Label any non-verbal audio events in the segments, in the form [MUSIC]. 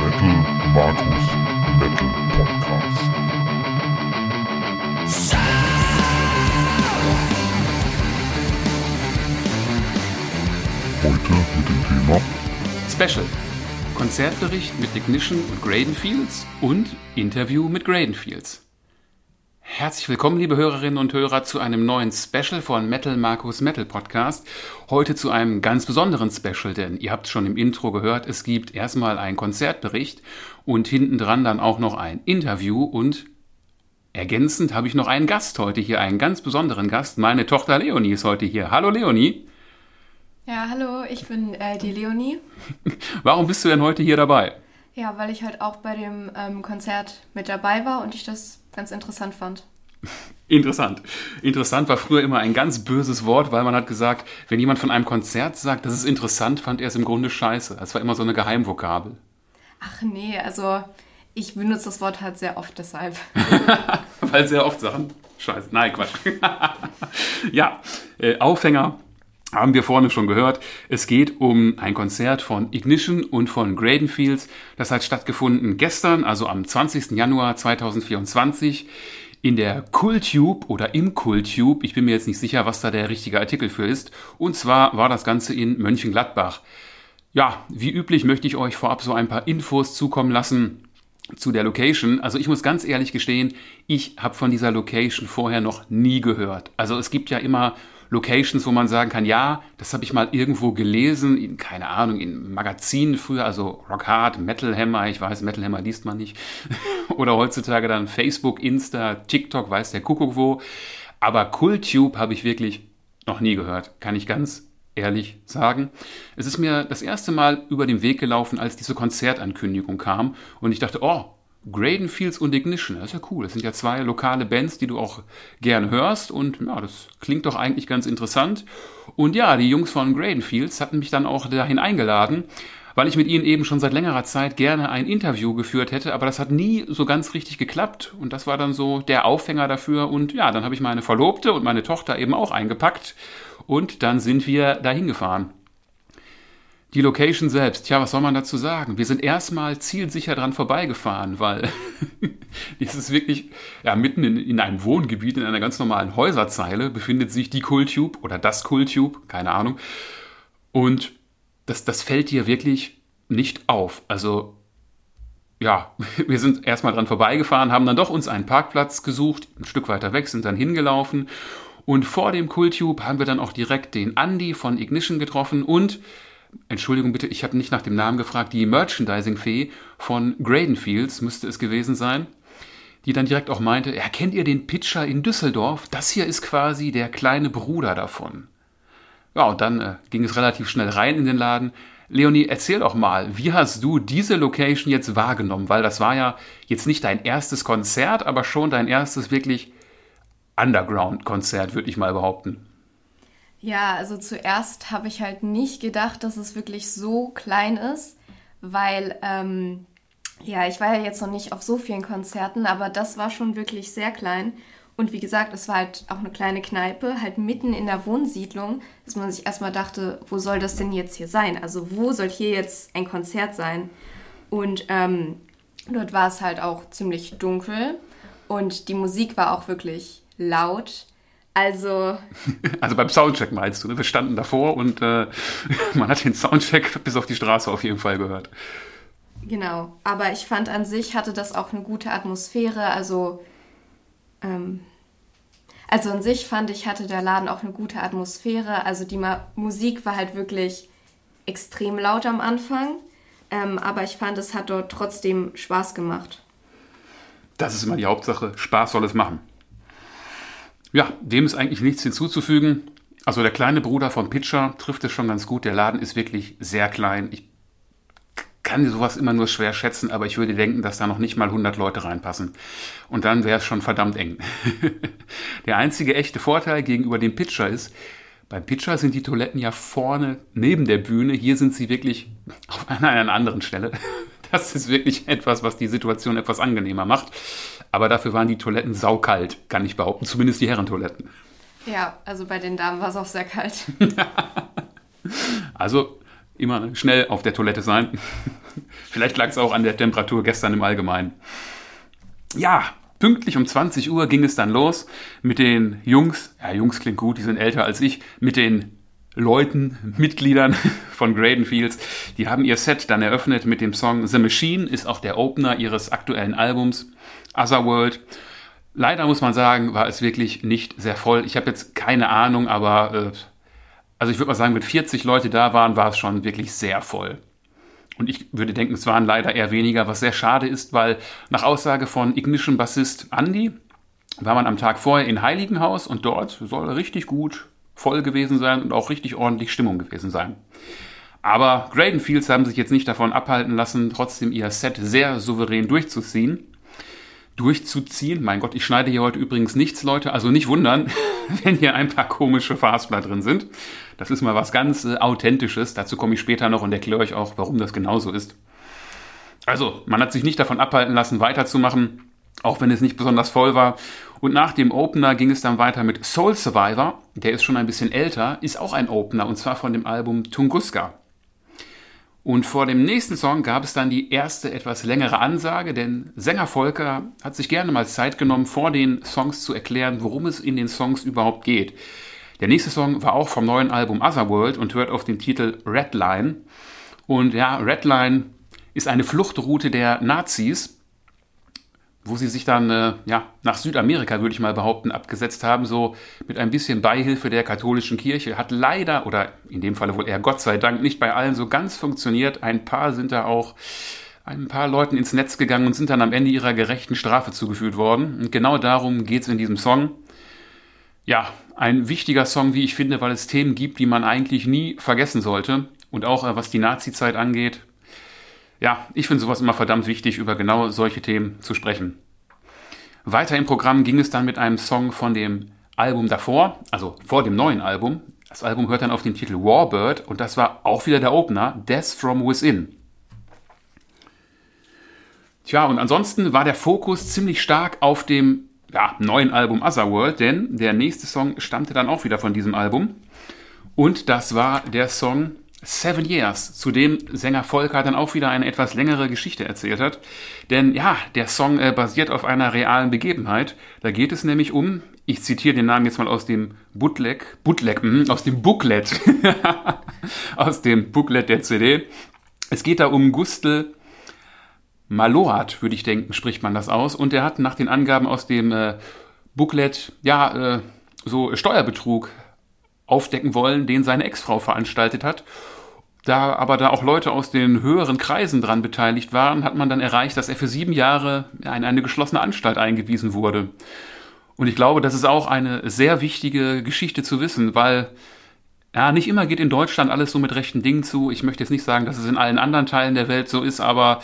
Metal Markus Metal Podcast. Heute mit dem Thema Special. Konzertbericht mit Ignition und Gradenfields und Interview mit Gradenfields. Herzlich willkommen, liebe Hörerinnen und Hörer, zu einem neuen Special von Metal Markus Metal Podcast. Heute zu einem ganz besonderen Special, denn ihr habt schon im Intro gehört, es gibt erstmal einen Konzertbericht und hinten dran dann auch noch ein Interview und ergänzend habe ich noch einen Gast heute hier, einen ganz besonderen Gast. Meine Tochter Leonie ist heute hier. Hallo Leonie. Ja, hallo, ich bin äh, die Leonie. [LAUGHS] Warum bist du denn heute hier dabei? Ja, weil ich halt auch bei dem ähm, Konzert mit dabei war und ich das ganz interessant fand. Interessant. Interessant war früher immer ein ganz böses Wort, weil man hat gesagt, wenn jemand von einem Konzert sagt, das ist interessant, fand er es im Grunde scheiße. Das war immer so eine Geheimvokabel. Ach nee, also ich benutze das Wort halt sehr oft deshalb. [LAUGHS] weil sehr oft Sachen scheiße. Nein, Quatsch. [LAUGHS] ja, äh, Aufhänger haben wir vorne schon gehört. Es geht um ein Konzert von Ignition und von Gradenfields. Das hat stattgefunden gestern, also am 20. Januar 2024 in der Kultube oder im Kultube. Ich bin mir jetzt nicht sicher, was da der richtige Artikel für ist. Und zwar war das Ganze in Mönchengladbach. Ja, wie üblich möchte ich euch vorab so ein paar Infos zukommen lassen zu der Location. Also ich muss ganz ehrlich gestehen, ich habe von dieser Location vorher noch nie gehört. Also es gibt ja immer Locations, wo man sagen kann, ja, das habe ich mal irgendwo gelesen, in, keine Ahnung, in Magazinen früher, also Rock Hard, Metal Hammer, ich weiß, Metal Hammer liest man nicht. [LAUGHS] Oder heutzutage dann Facebook, Insta, TikTok, weiß der Kuckuck wo. Aber Kultube habe ich wirklich noch nie gehört, kann ich ganz ehrlich sagen. Es ist mir das erste Mal über den Weg gelaufen, als diese Konzertankündigung kam und ich dachte, oh, Gradenfields und Ignition, das ist ja cool. Das sind ja zwei lokale Bands, die du auch gern hörst und ja, das klingt doch eigentlich ganz interessant. Und ja, die Jungs von Gradenfields hatten mich dann auch dahin eingeladen, weil ich mit ihnen eben schon seit längerer Zeit gerne ein Interview geführt hätte, aber das hat nie so ganz richtig geklappt und das war dann so der Aufhänger dafür und ja, dann habe ich meine Verlobte und meine Tochter eben auch eingepackt und dann sind wir dahin gefahren. Die Location selbst, tja, was soll man dazu sagen? Wir sind erstmal zielsicher dran vorbeigefahren, weil [LAUGHS] es ist wirklich, ja, mitten in, in, einem Wohngebiet, in einer ganz normalen Häuserzeile befindet sich die Kultube oder das Kultube, keine Ahnung. Und das, das fällt dir wirklich nicht auf. Also, ja, [LAUGHS] wir sind erstmal dran vorbeigefahren, haben dann doch uns einen Parkplatz gesucht, ein Stück weiter weg, sind dann hingelaufen. Und vor dem Kultube haben wir dann auch direkt den Andy von Ignition getroffen und Entschuldigung bitte, ich habe nicht nach dem Namen gefragt, die Merchandising-Fee von Gradenfields müsste es gewesen sein, die dann direkt auch meinte, ja, kennt ihr den Pitcher in Düsseldorf? Das hier ist quasi der kleine Bruder davon. Ja, und dann äh, ging es relativ schnell rein in den Laden. Leonie, erzähl doch mal, wie hast du diese Location jetzt wahrgenommen? Weil das war ja jetzt nicht dein erstes Konzert, aber schon dein erstes wirklich Underground-Konzert, würde ich mal behaupten. Ja, also zuerst habe ich halt nicht gedacht, dass es wirklich so klein ist, weil, ähm, ja, ich war ja jetzt noch nicht auf so vielen Konzerten, aber das war schon wirklich sehr klein. Und wie gesagt, es war halt auch eine kleine Kneipe, halt mitten in der Wohnsiedlung, dass man sich erstmal dachte, wo soll das denn jetzt hier sein? Also wo soll hier jetzt ein Konzert sein? Und ähm, dort war es halt auch ziemlich dunkel und die Musik war auch wirklich laut. Also. Also beim Soundcheck meinst du, ne? Wir standen davor und äh, [LAUGHS] man hat den Soundcheck bis auf die Straße auf jeden Fall gehört. Genau, aber ich fand an sich hatte das auch eine gute Atmosphäre. Also, ähm, also an sich fand ich hatte der Laden auch eine gute Atmosphäre. Also die Ma Musik war halt wirklich extrem laut am Anfang, ähm, aber ich fand es hat dort trotzdem Spaß gemacht. Das ist immer die Hauptsache. Spaß soll es machen. Ja, dem ist eigentlich nichts hinzuzufügen. Also der kleine Bruder von Pitcher trifft es schon ganz gut. Der Laden ist wirklich sehr klein. Ich kann sowas immer nur schwer schätzen, aber ich würde denken, dass da noch nicht mal 100 Leute reinpassen. Und dann wäre es schon verdammt eng. [LAUGHS] der einzige echte Vorteil gegenüber dem Pitcher ist, beim Pitcher sind die Toiletten ja vorne neben der Bühne. Hier sind sie wirklich auf einer, einer anderen Stelle. Das ist wirklich etwas, was die Situation etwas angenehmer macht. Aber dafür waren die Toiletten saukalt, kann ich behaupten. Zumindest die Herrentoiletten. Ja, also bei den Damen war es auch sehr kalt. Also immer schnell auf der Toilette sein. Vielleicht lag es auch an der Temperatur gestern im Allgemeinen. Ja, pünktlich um 20 Uhr ging es dann los mit den Jungs. Ja, Jungs klingt gut, die sind älter als ich. Mit den Leuten, Mitgliedern [LAUGHS] von Graydon Fields. Die haben ihr Set dann eröffnet mit dem Song The Machine, ist auch der Opener ihres aktuellen Albums Otherworld. Leider muss man sagen, war es wirklich nicht sehr voll. Ich habe jetzt keine Ahnung, aber äh, also ich würde mal sagen, mit 40 Leute da waren, war es schon wirklich sehr voll. Und ich würde denken, es waren leider eher weniger, was sehr schade ist, weil nach Aussage von Ignition-Bassist Andy war man am Tag vorher in Heiligenhaus und dort soll richtig gut voll gewesen sein und auch richtig ordentlich Stimmung gewesen sein. Aber Graydon Fields haben sich jetzt nicht davon abhalten lassen, trotzdem ihr Set sehr souverän durchzuziehen. Durchzuziehen. Mein Gott, ich schneide hier heute übrigens nichts, Leute. Also nicht wundern, [LAUGHS] wenn hier ein paar komische Fastler drin sind. Das ist mal was ganz äh, Authentisches. Dazu komme ich später noch und erkläre euch auch, warum das genauso ist. Also, man hat sich nicht davon abhalten lassen, weiterzumachen, auch wenn es nicht besonders voll war. Und nach dem Opener ging es dann weiter mit Soul Survivor. Der ist schon ein bisschen älter, ist auch ein Opener und zwar von dem Album Tunguska. Und vor dem nächsten Song gab es dann die erste etwas längere Ansage, denn Sänger Volker hat sich gerne mal Zeit genommen, vor den Songs zu erklären, worum es in den Songs überhaupt geht. Der nächste Song war auch vom neuen Album Otherworld und hört auf den Titel Redline. Und ja, Redline ist eine Fluchtroute der Nazis wo sie sich dann äh, ja, nach Südamerika, würde ich mal behaupten, abgesetzt haben, so mit ein bisschen Beihilfe der katholischen Kirche. Hat leider, oder in dem Falle wohl eher Gott sei Dank, nicht bei allen so ganz funktioniert. Ein paar sind da auch ein paar Leuten ins Netz gegangen und sind dann am Ende ihrer gerechten Strafe zugeführt worden. Und genau darum geht es in diesem Song. Ja, ein wichtiger Song, wie ich finde, weil es Themen gibt, die man eigentlich nie vergessen sollte. Und auch äh, was die Nazi-Zeit angeht, ja, ich finde sowas immer verdammt wichtig, über genau solche Themen zu sprechen. Weiter im Programm ging es dann mit einem Song von dem Album davor, also vor dem neuen Album. Das Album hört dann auf den Titel Warbird und das war auch wieder der Opener, Death from Within. Tja, und ansonsten war der Fokus ziemlich stark auf dem ja, neuen Album Otherworld, denn der nächste Song stammte dann auch wieder von diesem Album. Und das war der Song Seven Years, zu dem Sänger Volker dann auch wieder eine etwas längere Geschichte erzählt hat. Denn ja, der Song äh, basiert auf einer realen Begebenheit. Da geht es nämlich um, ich zitiere den Namen jetzt mal aus dem Bootleg, Bootleg, mh, aus dem Booklet, [LAUGHS] aus dem Booklet der CD. Es geht da um Gustl Maloat, würde ich denken, spricht man das aus. Und er hat nach den Angaben aus dem äh, Booklet, ja, äh, so Steuerbetrug aufdecken wollen, den seine Ex-Frau veranstaltet hat. Da aber da auch Leute aus den höheren Kreisen dran beteiligt waren, hat man dann erreicht, dass er für sieben Jahre in eine geschlossene Anstalt eingewiesen wurde. Und ich glaube, das ist auch eine sehr wichtige Geschichte zu wissen, weil ja, nicht immer geht in Deutschland alles so mit rechten Dingen zu. Ich möchte jetzt nicht sagen, dass es in allen anderen Teilen der Welt so ist, aber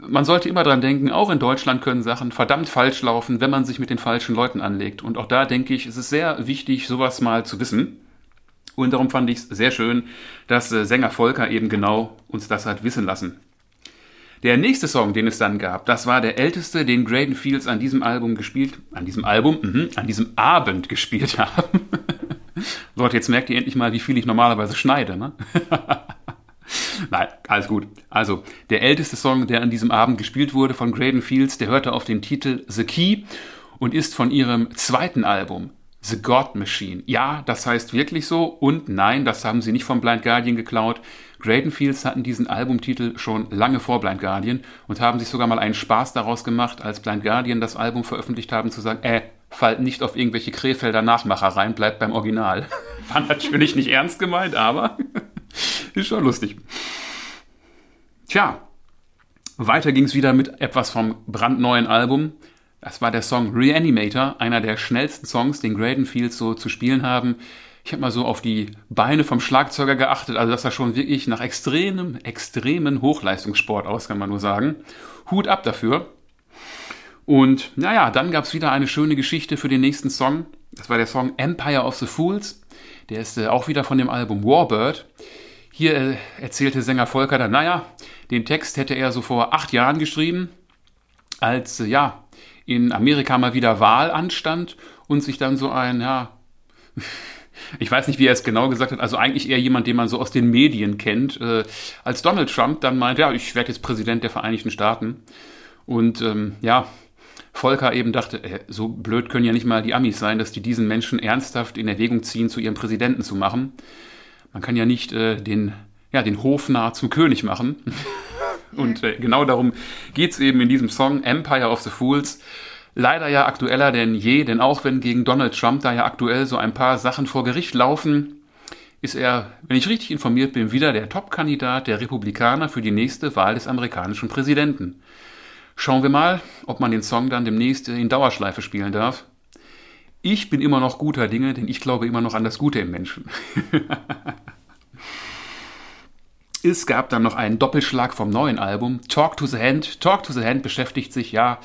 man sollte immer dran denken, auch in Deutschland können Sachen verdammt falsch laufen, wenn man sich mit den falschen Leuten anlegt. Und auch da denke ich, es ist sehr wichtig, sowas mal zu wissen. Und darum fand ich es sehr schön, dass äh, Sänger Volker eben genau uns das hat wissen lassen. Der nächste Song, den es dann gab, das war der älteste, den Graydon Fields an diesem Album gespielt, an diesem Album, mh, an diesem Abend gespielt [LAUGHS] haben. Leute, jetzt merkt ihr endlich mal, wie viel ich normalerweise schneide, ne? [LAUGHS] Nein, alles gut. Also, der älteste Song, der an diesem Abend gespielt wurde von Graydon Fields, der hörte auf den Titel The Key und ist von ihrem zweiten Album The God Machine. Ja, das heißt wirklich so und nein, das haben sie nicht vom Blind Guardian geklaut. Graydon Fields hatten diesen Albumtitel schon lange vor Blind Guardian und haben sich sogar mal einen Spaß daraus gemacht, als Blind Guardian das Album veröffentlicht haben, zu sagen, äh, fallt nicht auf irgendwelche Krefelder Nachmacher rein, bleibt beim Original. [LAUGHS] War natürlich nicht ernst gemeint, aber [LAUGHS] ist schon lustig. Tja, weiter ging es wieder mit etwas vom brandneuen Album. Das war der Song Reanimator, einer der schnellsten Songs, den Graydon Fields so zu spielen haben. Ich habe mal so auf die Beine vom Schlagzeuger geachtet, also das sah schon wirklich nach extremem, extremen Hochleistungssport aus, kann man nur sagen. Hut ab dafür. Und naja, dann gab es wieder eine schöne Geschichte für den nächsten Song. Das war der Song Empire of the Fools. Der ist äh, auch wieder von dem Album Warbird. Hier äh, erzählte Sänger Volker dann, naja, den Text hätte er so vor acht Jahren geschrieben, als, äh, ja, in Amerika mal wieder Wahl anstand und sich dann so ein, ja, [LAUGHS] ich weiß nicht, wie er es genau gesagt hat, also eigentlich eher jemand, den man so aus den Medien kennt, äh, als Donald Trump dann meint, ja, ich werde jetzt Präsident der Vereinigten Staaten. Und ähm, ja, Volker eben dachte, äh, so blöd können ja nicht mal die Amis sein, dass die diesen Menschen ernsthaft in Erwägung ziehen, zu ihrem Präsidenten zu machen. Man kann ja nicht äh, den, ja, den Hofnarr zum König machen. [LAUGHS] [LAUGHS] Und äh, genau darum geht's eben in diesem Song Empire of the Fools. Leider ja aktueller denn je, denn auch wenn gegen Donald Trump da ja aktuell so ein paar Sachen vor Gericht laufen, ist er, wenn ich richtig informiert bin, wieder der Top-Kandidat der Republikaner für die nächste Wahl des amerikanischen Präsidenten. Schauen wir mal, ob man den Song dann demnächst in Dauerschleife spielen darf. Ich bin immer noch guter Dinge, denn ich glaube immer noch an das Gute im Menschen. [LAUGHS] es gab dann noch einen Doppelschlag vom neuen Album, Talk to the Hand. Talk to the Hand beschäftigt sich ja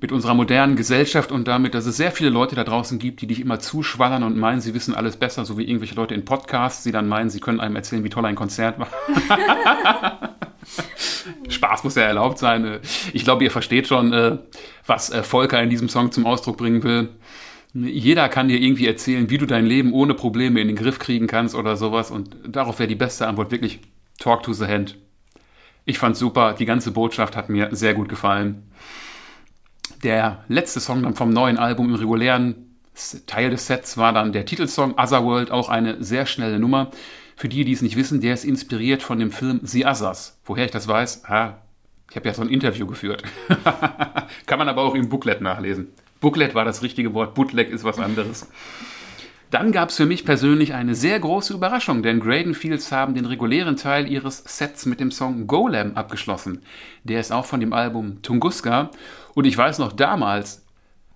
mit unserer modernen Gesellschaft und damit, dass es sehr viele Leute da draußen gibt, die dich immer zuschwallern und meinen, sie wissen alles besser, so wie irgendwelche Leute in Podcasts, die dann meinen, sie können einem erzählen, wie toll ein Konzert war. [LAUGHS] Spaß muss ja erlaubt sein. Ich glaube, ihr versteht schon, äh, was äh, Volker in diesem Song zum Ausdruck bringen will. Jeder kann dir irgendwie erzählen, wie du dein Leben ohne Probleme in den Griff kriegen kannst oder sowas. Und darauf wäre die beste Antwort wirklich Talk to the Hand. Ich fand's super. Die ganze Botschaft hat mir sehr gut gefallen. Der letzte Song dann vom neuen Album im regulären Teil des Sets war dann der Titelsong Otherworld, auch eine sehr schnelle Nummer. Für die, die es nicht wissen, der ist inspiriert von dem Film The Others. Woher ich das weiß? Ha, ich habe ja so ein Interview geführt. [LAUGHS] Kann man aber auch im Booklet nachlesen. Booklet war das richtige Wort, Bootleg ist was anderes. Dann gab es für mich persönlich eine sehr große Überraschung, denn Graydon Fields haben den regulären Teil ihres Sets mit dem Song Golem abgeschlossen. Der ist auch von dem Album Tunguska und ich weiß noch damals,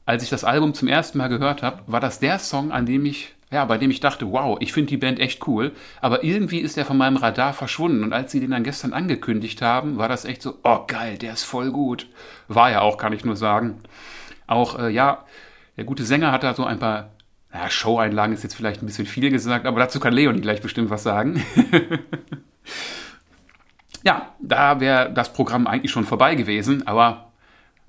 als ich das Album zum ersten Mal gehört habe, war das der Song, an dem ich, ja, bei dem ich dachte, wow, ich finde die Band echt cool, aber irgendwie ist der von meinem Radar verschwunden und als sie den dann gestern angekündigt haben, war das echt so, oh geil, der ist voll gut. War ja auch, kann ich nur sagen. Auch, äh, ja, der gute Sänger hat da so ein paar ja, Show-Einlagen ist jetzt vielleicht ein bisschen viel gesagt, aber dazu kann Leonie gleich bestimmt was sagen. [LAUGHS] ja, da wäre das Programm eigentlich schon vorbei gewesen, aber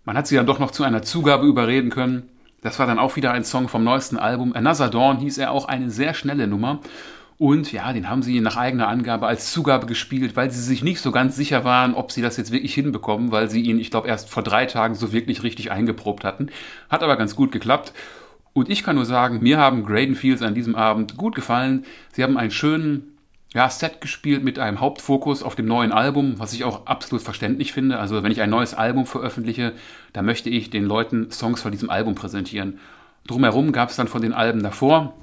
man hat sie dann doch noch zu einer Zugabe überreden können. Das war dann auch wieder ein Song vom neuesten Album. Another Dawn hieß er auch eine sehr schnelle Nummer. Und ja, den haben sie nach eigener Angabe als Zugabe gespielt, weil sie sich nicht so ganz sicher waren, ob sie das jetzt wirklich hinbekommen, weil sie ihn, ich glaube, erst vor drei Tagen so wirklich richtig eingeprobt hatten. Hat aber ganz gut geklappt. Und ich kann nur sagen, mir haben Graydon Fields an diesem Abend gut gefallen. Sie haben einen schönen ja, Set gespielt mit einem Hauptfokus auf dem neuen Album, was ich auch absolut verständlich finde. Also wenn ich ein neues Album veröffentliche, dann möchte ich den Leuten Songs von diesem Album präsentieren. Drumherum gab es dann von den Alben davor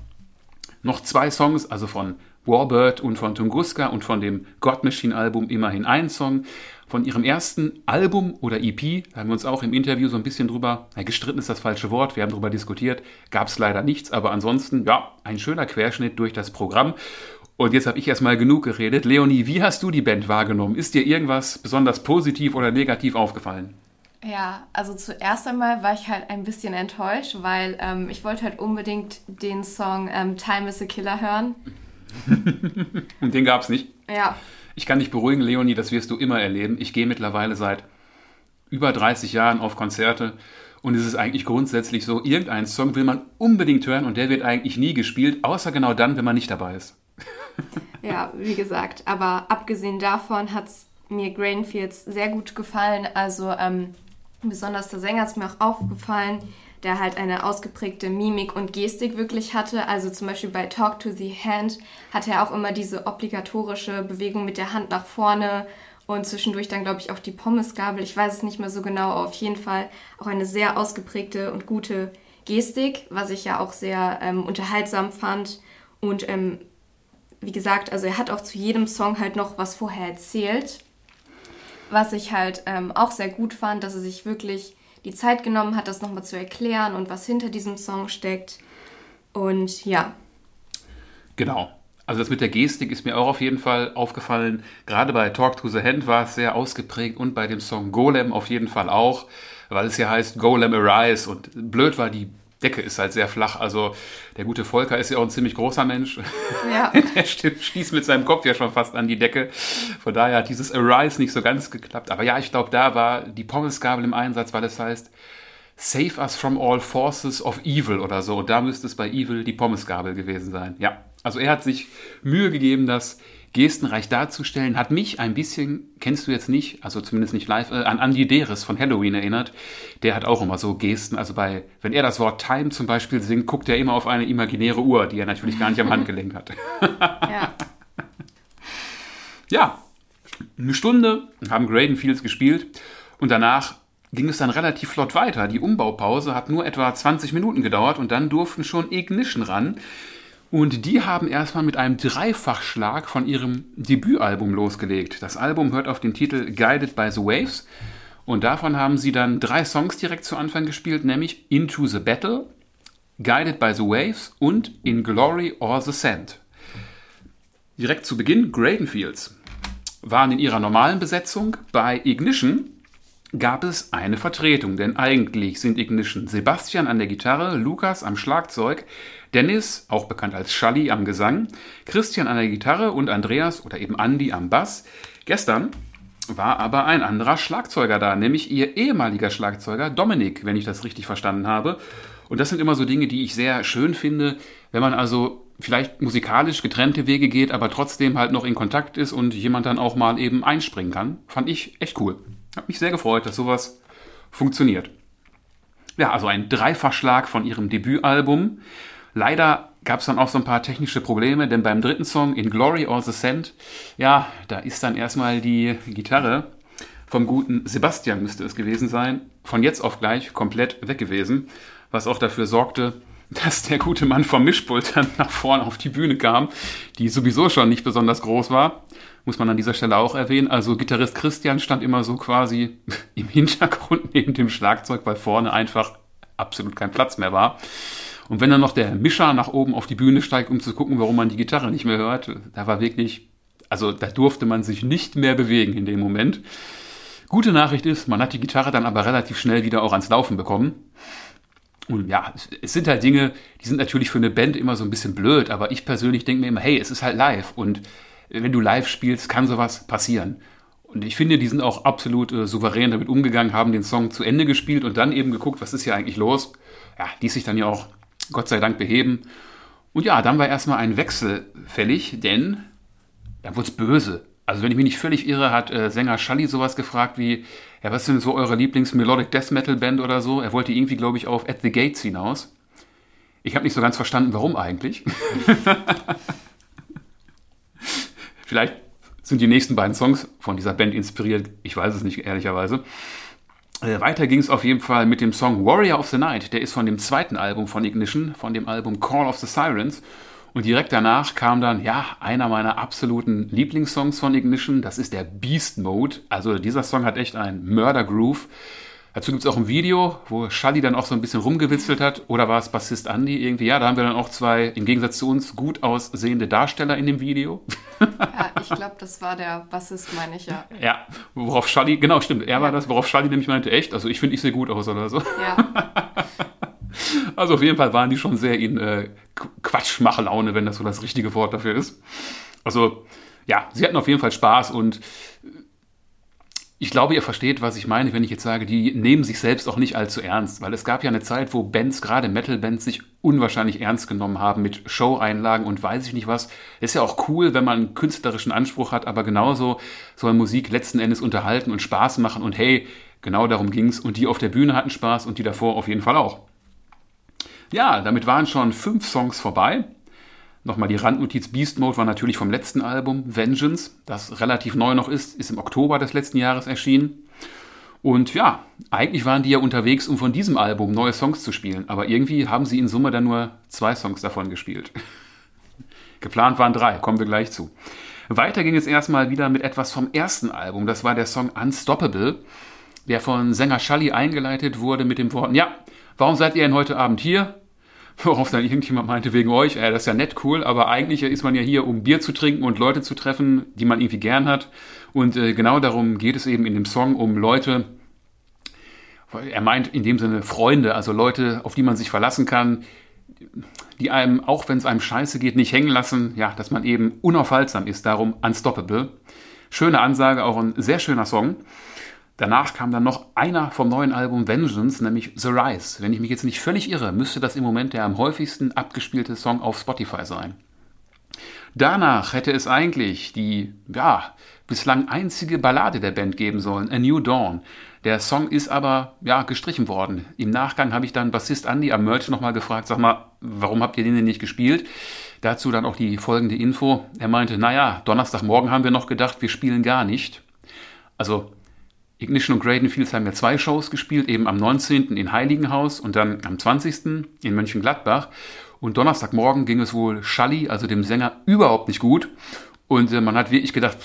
noch zwei Songs, also von Warbird und von Tunguska und von dem God Machine Album immerhin ein Song. Von ihrem ersten Album oder EP, haben wir uns auch im Interview so ein bisschen drüber, na, gestritten ist das falsche Wort, wir haben darüber diskutiert, gab es leider nichts, aber ansonsten, ja, ein schöner Querschnitt durch das Programm. Und jetzt habe ich erstmal genug geredet. Leonie, wie hast du die Band wahrgenommen? Ist dir irgendwas besonders positiv oder negativ aufgefallen? Ja, also zuerst einmal war ich halt ein bisschen enttäuscht, weil ähm, ich wollte halt unbedingt den Song ähm, Time is a Killer hören. [LAUGHS] Und den gab es nicht? Ja. Ich kann dich beruhigen, Leonie, das wirst du immer erleben. Ich gehe mittlerweile seit über 30 Jahren auf Konzerte und es ist eigentlich grundsätzlich so, irgendeinen Song will man unbedingt hören und der wird eigentlich nie gespielt, außer genau dann, wenn man nicht dabei ist [LAUGHS] ja, wie gesagt, aber abgesehen davon hat es mir Grainfields sehr gut gefallen. Also ähm, besonders der Sänger ist mir auch aufgefallen, der halt eine ausgeprägte Mimik und Gestik wirklich hatte. Also zum Beispiel bei Talk to the Hand hatte er auch immer diese obligatorische Bewegung mit der Hand nach vorne und zwischendurch dann, glaube ich, auch die Pommesgabel. Ich weiß es nicht mehr so genau, aber auf jeden Fall auch eine sehr ausgeprägte und gute Gestik, was ich ja auch sehr ähm, unterhaltsam fand. Und ähm, wie gesagt, also er hat auch zu jedem Song halt noch was vorher erzählt. Was ich halt ähm, auch sehr gut fand, dass er sich wirklich die Zeit genommen hat, das nochmal zu erklären und was hinter diesem Song steckt. Und ja. Genau. Also das mit der Gestik ist mir auch auf jeden Fall aufgefallen. Gerade bei Talk to the Hand war es sehr ausgeprägt und bei dem Song Golem auf jeden Fall auch, weil es ja heißt Golem Arise und blöd war die Decke ist halt sehr flach. Also der gute Volker ist ja auch ein ziemlich großer Mensch. Ja. [LAUGHS] der schießt mit seinem Kopf ja schon fast an die Decke. Von daher hat dieses Arise nicht so ganz geklappt. Aber ja, ich glaube, da war die Pommesgabel im Einsatz, weil es heißt Save us from all forces of evil oder so. Und da müsste es bei Evil die Pommesgabel gewesen sein. Ja, also er hat sich Mühe gegeben, das gestenreich darzustellen. Hat mich ein bisschen, kennst du jetzt nicht, also zumindest nicht live, äh, an Andy Deris von Halloween erinnert. Der hat auch immer so Gesten. Also bei, wenn er das Wort Time zum Beispiel singt, guckt er immer auf eine imaginäre Uhr, die er natürlich gar nicht am [LAUGHS] Handgelenk hat. Ja. Ja, eine Stunde haben Graydon Fields gespielt und danach ging es dann relativ flott weiter. Die Umbaupause hat nur etwa 20 Minuten gedauert und dann durften schon Ignition ran. Und die haben erstmal mit einem Dreifachschlag von ihrem Debütalbum losgelegt. Das Album hört auf den Titel Guided by the Waves. Und davon haben sie dann drei Songs direkt zu Anfang gespielt, nämlich Into the Battle, Guided by the Waves und In Glory or the Sand. Direkt zu Beginn Graydon Fields waren in ihrer normalen Besetzung. Bei Ignition gab es eine Vertretung, denn eigentlich sind Ignition Sebastian an der Gitarre, Lukas am Schlagzeug, Dennis, auch bekannt als Schalli, am Gesang, Christian an der Gitarre und Andreas oder eben Andy am Bass. Gestern war aber ein anderer Schlagzeuger da, nämlich ihr ehemaliger Schlagzeuger Dominik, wenn ich das richtig verstanden habe. Und das sind immer so Dinge, die ich sehr schön finde, wenn man also vielleicht musikalisch getrennte Wege geht, aber trotzdem halt noch in Kontakt ist und jemand dann auch mal eben einspringen kann. Fand ich echt cool. Hat mich sehr gefreut, dass sowas funktioniert. Ja, also ein Dreifachschlag von ihrem Debütalbum. Leider gab es dann auch so ein paar technische Probleme, denn beim dritten Song, In Glory or the Sand, ja, da ist dann erstmal die Gitarre vom guten Sebastian müsste es gewesen sein, von jetzt auf gleich komplett weg gewesen, was auch dafür sorgte, [LAUGHS] dass der gute Mann vom Mischpult dann nach vorne auf die Bühne kam, die sowieso schon nicht besonders groß war. Muss man an dieser Stelle auch erwähnen. Also Gitarrist Christian stand immer so quasi [LAUGHS] im Hintergrund neben dem Schlagzeug, weil vorne einfach absolut kein Platz mehr war. Und wenn dann noch der Mischer nach oben auf die Bühne steigt, um zu gucken, warum man die Gitarre nicht mehr hört, da war wirklich, also da durfte man sich nicht mehr bewegen in dem Moment. Gute Nachricht ist, man hat die Gitarre dann aber relativ schnell wieder auch ans Laufen bekommen. Und ja, es sind halt Dinge, die sind natürlich für eine Band immer so ein bisschen blöd, aber ich persönlich denke mir immer, hey, es ist halt live und wenn du live spielst, kann sowas passieren. Und ich finde, die sind auch absolut äh, souverän damit umgegangen, haben den Song zu Ende gespielt und dann eben geguckt, was ist hier eigentlich los. Ja, die sich dann ja auch Gott sei Dank beheben. Und ja, dann war erstmal ein Wechsel fällig, denn da wurde es böse. Also wenn ich mich nicht völlig irre, hat äh, Sänger Schalli sowas gefragt wie, ja, was ist denn so eure Lieblings-Melodic Death Metal Band oder so? Er wollte irgendwie, glaube ich, auf At the Gates hinaus. Ich habe nicht so ganz verstanden, warum eigentlich. [LAUGHS] Vielleicht sind die nächsten beiden Songs von dieser Band inspiriert. Ich weiß es nicht, ehrlicherweise. Äh, weiter ging es auf jeden Fall mit dem Song Warrior of the Night. Der ist von dem zweiten Album von Ignition, von dem Album Call of the Sirens. Und direkt danach kam dann, ja, einer meiner absoluten Lieblingssongs von Ignition. Das ist der Beast Mode. Also dieser Song hat echt einen Murder Groove. Dazu gibt es auch ein Video, wo Schalli dann auch so ein bisschen rumgewitzelt hat. Oder war es Bassist Andy irgendwie? Ja, da haben wir dann auch zwei, im Gegensatz zu uns, gut aussehende Darsteller in dem Video. Ja, ich glaube, das war der Bassist, meine ich, ja. [LAUGHS] Ja, worauf Schalli, genau, stimmt, er war das, worauf Schalli nämlich meinte, echt, also ich finde, ich sehe gut aus oder so. Ja, [LAUGHS] Also auf jeden Fall waren die schon sehr in äh, Quatschmache-Laune, wenn das so das richtige Wort dafür ist. Also ja, sie hatten auf jeden Fall Spaß und ich glaube, ihr versteht, was ich meine, wenn ich jetzt sage, die nehmen sich selbst auch nicht allzu ernst, weil es gab ja eine Zeit, wo Bands, gerade Metal-Bands, sich unwahrscheinlich ernst genommen haben mit Show-Einlagen und weiß ich nicht was. Ist ja auch cool, wenn man einen künstlerischen Anspruch hat, aber genauso soll Musik letzten Endes unterhalten und Spaß machen und hey, genau darum ging's und die auf der Bühne hatten Spaß und die davor auf jeden Fall auch. Ja, damit waren schon fünf Songs vorbei. Nochmal die Randnotiz Beast Mode war natürlich vom letzten Album, Vengeance, das relativ neu noch ist, ist im Oktober des letzten Jahres erschienen. Und ja, eigentlich waren die ja unterwegs, um von diesem Album neue Songs zu spielen, aber irgendwie haben sie in Summe dann nur zwei Songs davon gespielt. [LAUGHS] Geplant waren drei, kommen wir gleich zu. Weiter ging es erstmal wieder mit etwas vom ersten Album, das war der Song Unstoppable, der von Sänger Schalli eingeleitet wurde mit den Worten, ja, warum seid ihr denn heute Abend hier? Worauf dann irgendjemand meinte, wegen euch, äh, das ist ja nett cool, aber eigentlich ist man ja hier, um Bier zu trinken und Leute zu treffen, die man irgendwie gern hat. Und äh, genau darum geht es eben in dem Song, um Leute, er meint in dem Sinne Freunde, also Leute, auf die man sich verlassen kann, die einem, auch wenn es einem scheiße geht, nicht hängen lassen, ja, dass man eben unaufhaltsam ist, darum unstoppable. Schöne Ansage, auch ein sehr schöner Song. Danach kam dann noch einer vom neuen Album Vengeance, nämlich The Rise. Wenn ich mich jetzt nicht völlig irre, müsste das im Moment der am häufigsten abgespielte Song auf Spotify sein. Danach hätte es eigentlich die, ja, bislang einzige Ballade der Band geben sollen, A New Dawn. Der Song ist aber, ja, gestrichen worden. Im Nachgang habe ich dann Bassist Andy am Merch nochmal gefragt, sag mal, warum habt ihr den denn nicht gespielt? Dazu dann auch die folgende Info. Er meinte, naja, Donnerstagmorgen haben wir noch gedacht, wir spielen gar nicht. Also, Ignition und Graden Fields haben ja zwei Shows gespielt, eben am 19. in Heiligenhaus und dann am 20. in Mönchengladbach. Und Donnerstagmorgen ging es wohl Schalli, also dem Sänger, überhaupt nicht gut. Und äh, man hat wirklich gedacht,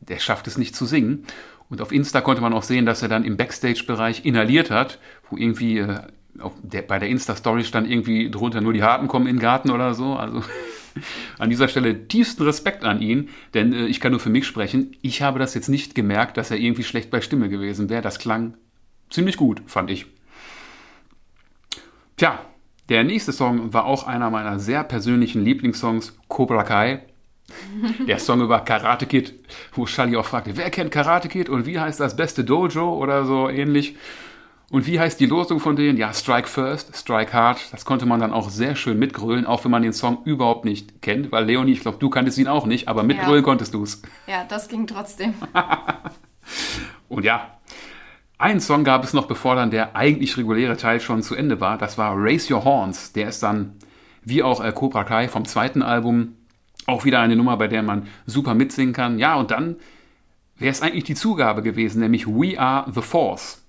der schafft es nicht zu singen. Und auf Insta konnte man auch sehen, dass er dann im Backstage-Bereich inhaliert hat, wo irgendwie äh, der, bei der Insta-Story stand irgendwie drunter, nur die Harten kommen in den Garten oder so. Also [LAUGHS] an dieser Stelle tiefsten Respekt an ihn, denn äh, ich kann nur für mich sprechen. Ich habe das jetzt nicht gemerkt, dass er irgendwie schlecht bei Stimme gewesen wäre. Das klang ziemlich gut, fand ich. Tja, der nächste Song war auch einer meiner sehr persönlichen Lieblingssongs, Cobra Kai. Der Song über Karate Kid, wo Charlie auch fragte, wer kennt Karate Kid und wie heißt das beste Dojo oder so ähnlich. Und wie heißt die Losung von denen? Ja, Strike First, Strike Hard. Das konnte man dann auch sehr schön mitgrölen, auch wenn man den Song überhaupt nicht kennt. Weil Leonie, ich glaube, du kanntest ihn auch nicht, aber mitgrölen ja. konntest du es. Ja, das ging trotzdem. [LAUGHS] und ja, einen Song gab es noch, bevor dann der eigentlich reguläre Teil schon zu Ende war. Das war Raise Your Horns. Der ist dann, wie auch äh, Cobra Kai vom zweiten Album, auch wieder eine Nummer, bei der man super mitsingen kann. Ja, und dann wäre es eigentlich die Zugabe gewesen, nämlich We Are the Force,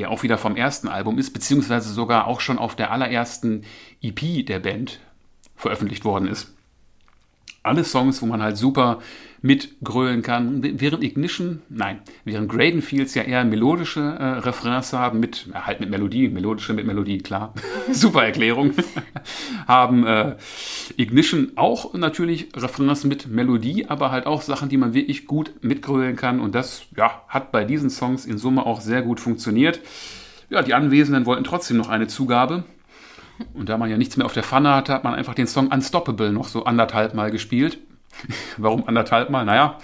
der auch wieder vom ersten Album ist, beziehungsweise sogar auch schon auf der allerersten EP der Band veröffentlicht worden ist. Alle Songs, wo man halt super mitgrölen kann. Während Ignition, nein, während Graden Fields ja eher melodische äh, Refrains haben, mit, äh, halt mit Melodie, melodische mit Melodie, klar. [LAUGHS] Super Erklärung. [LAUGHS] haben äh, Ignition auch natürlich Refrains mit Melodie, aber halt auch Sachen, die man wirklich gut mitgrölen kann. Und das ja, hat bei diesen Songs in Summe auch sehr gut funktioniert. Ja, die Anwesenden wollten trotzdem noch eine Zugabe. Und da man ja nichts mehr auf der Pfanne hatte, hat man einfach den Song Unstoppable noch so anderthalb Mal gespielt. [LAUGHS] Warum anderthalb Mal? Naja,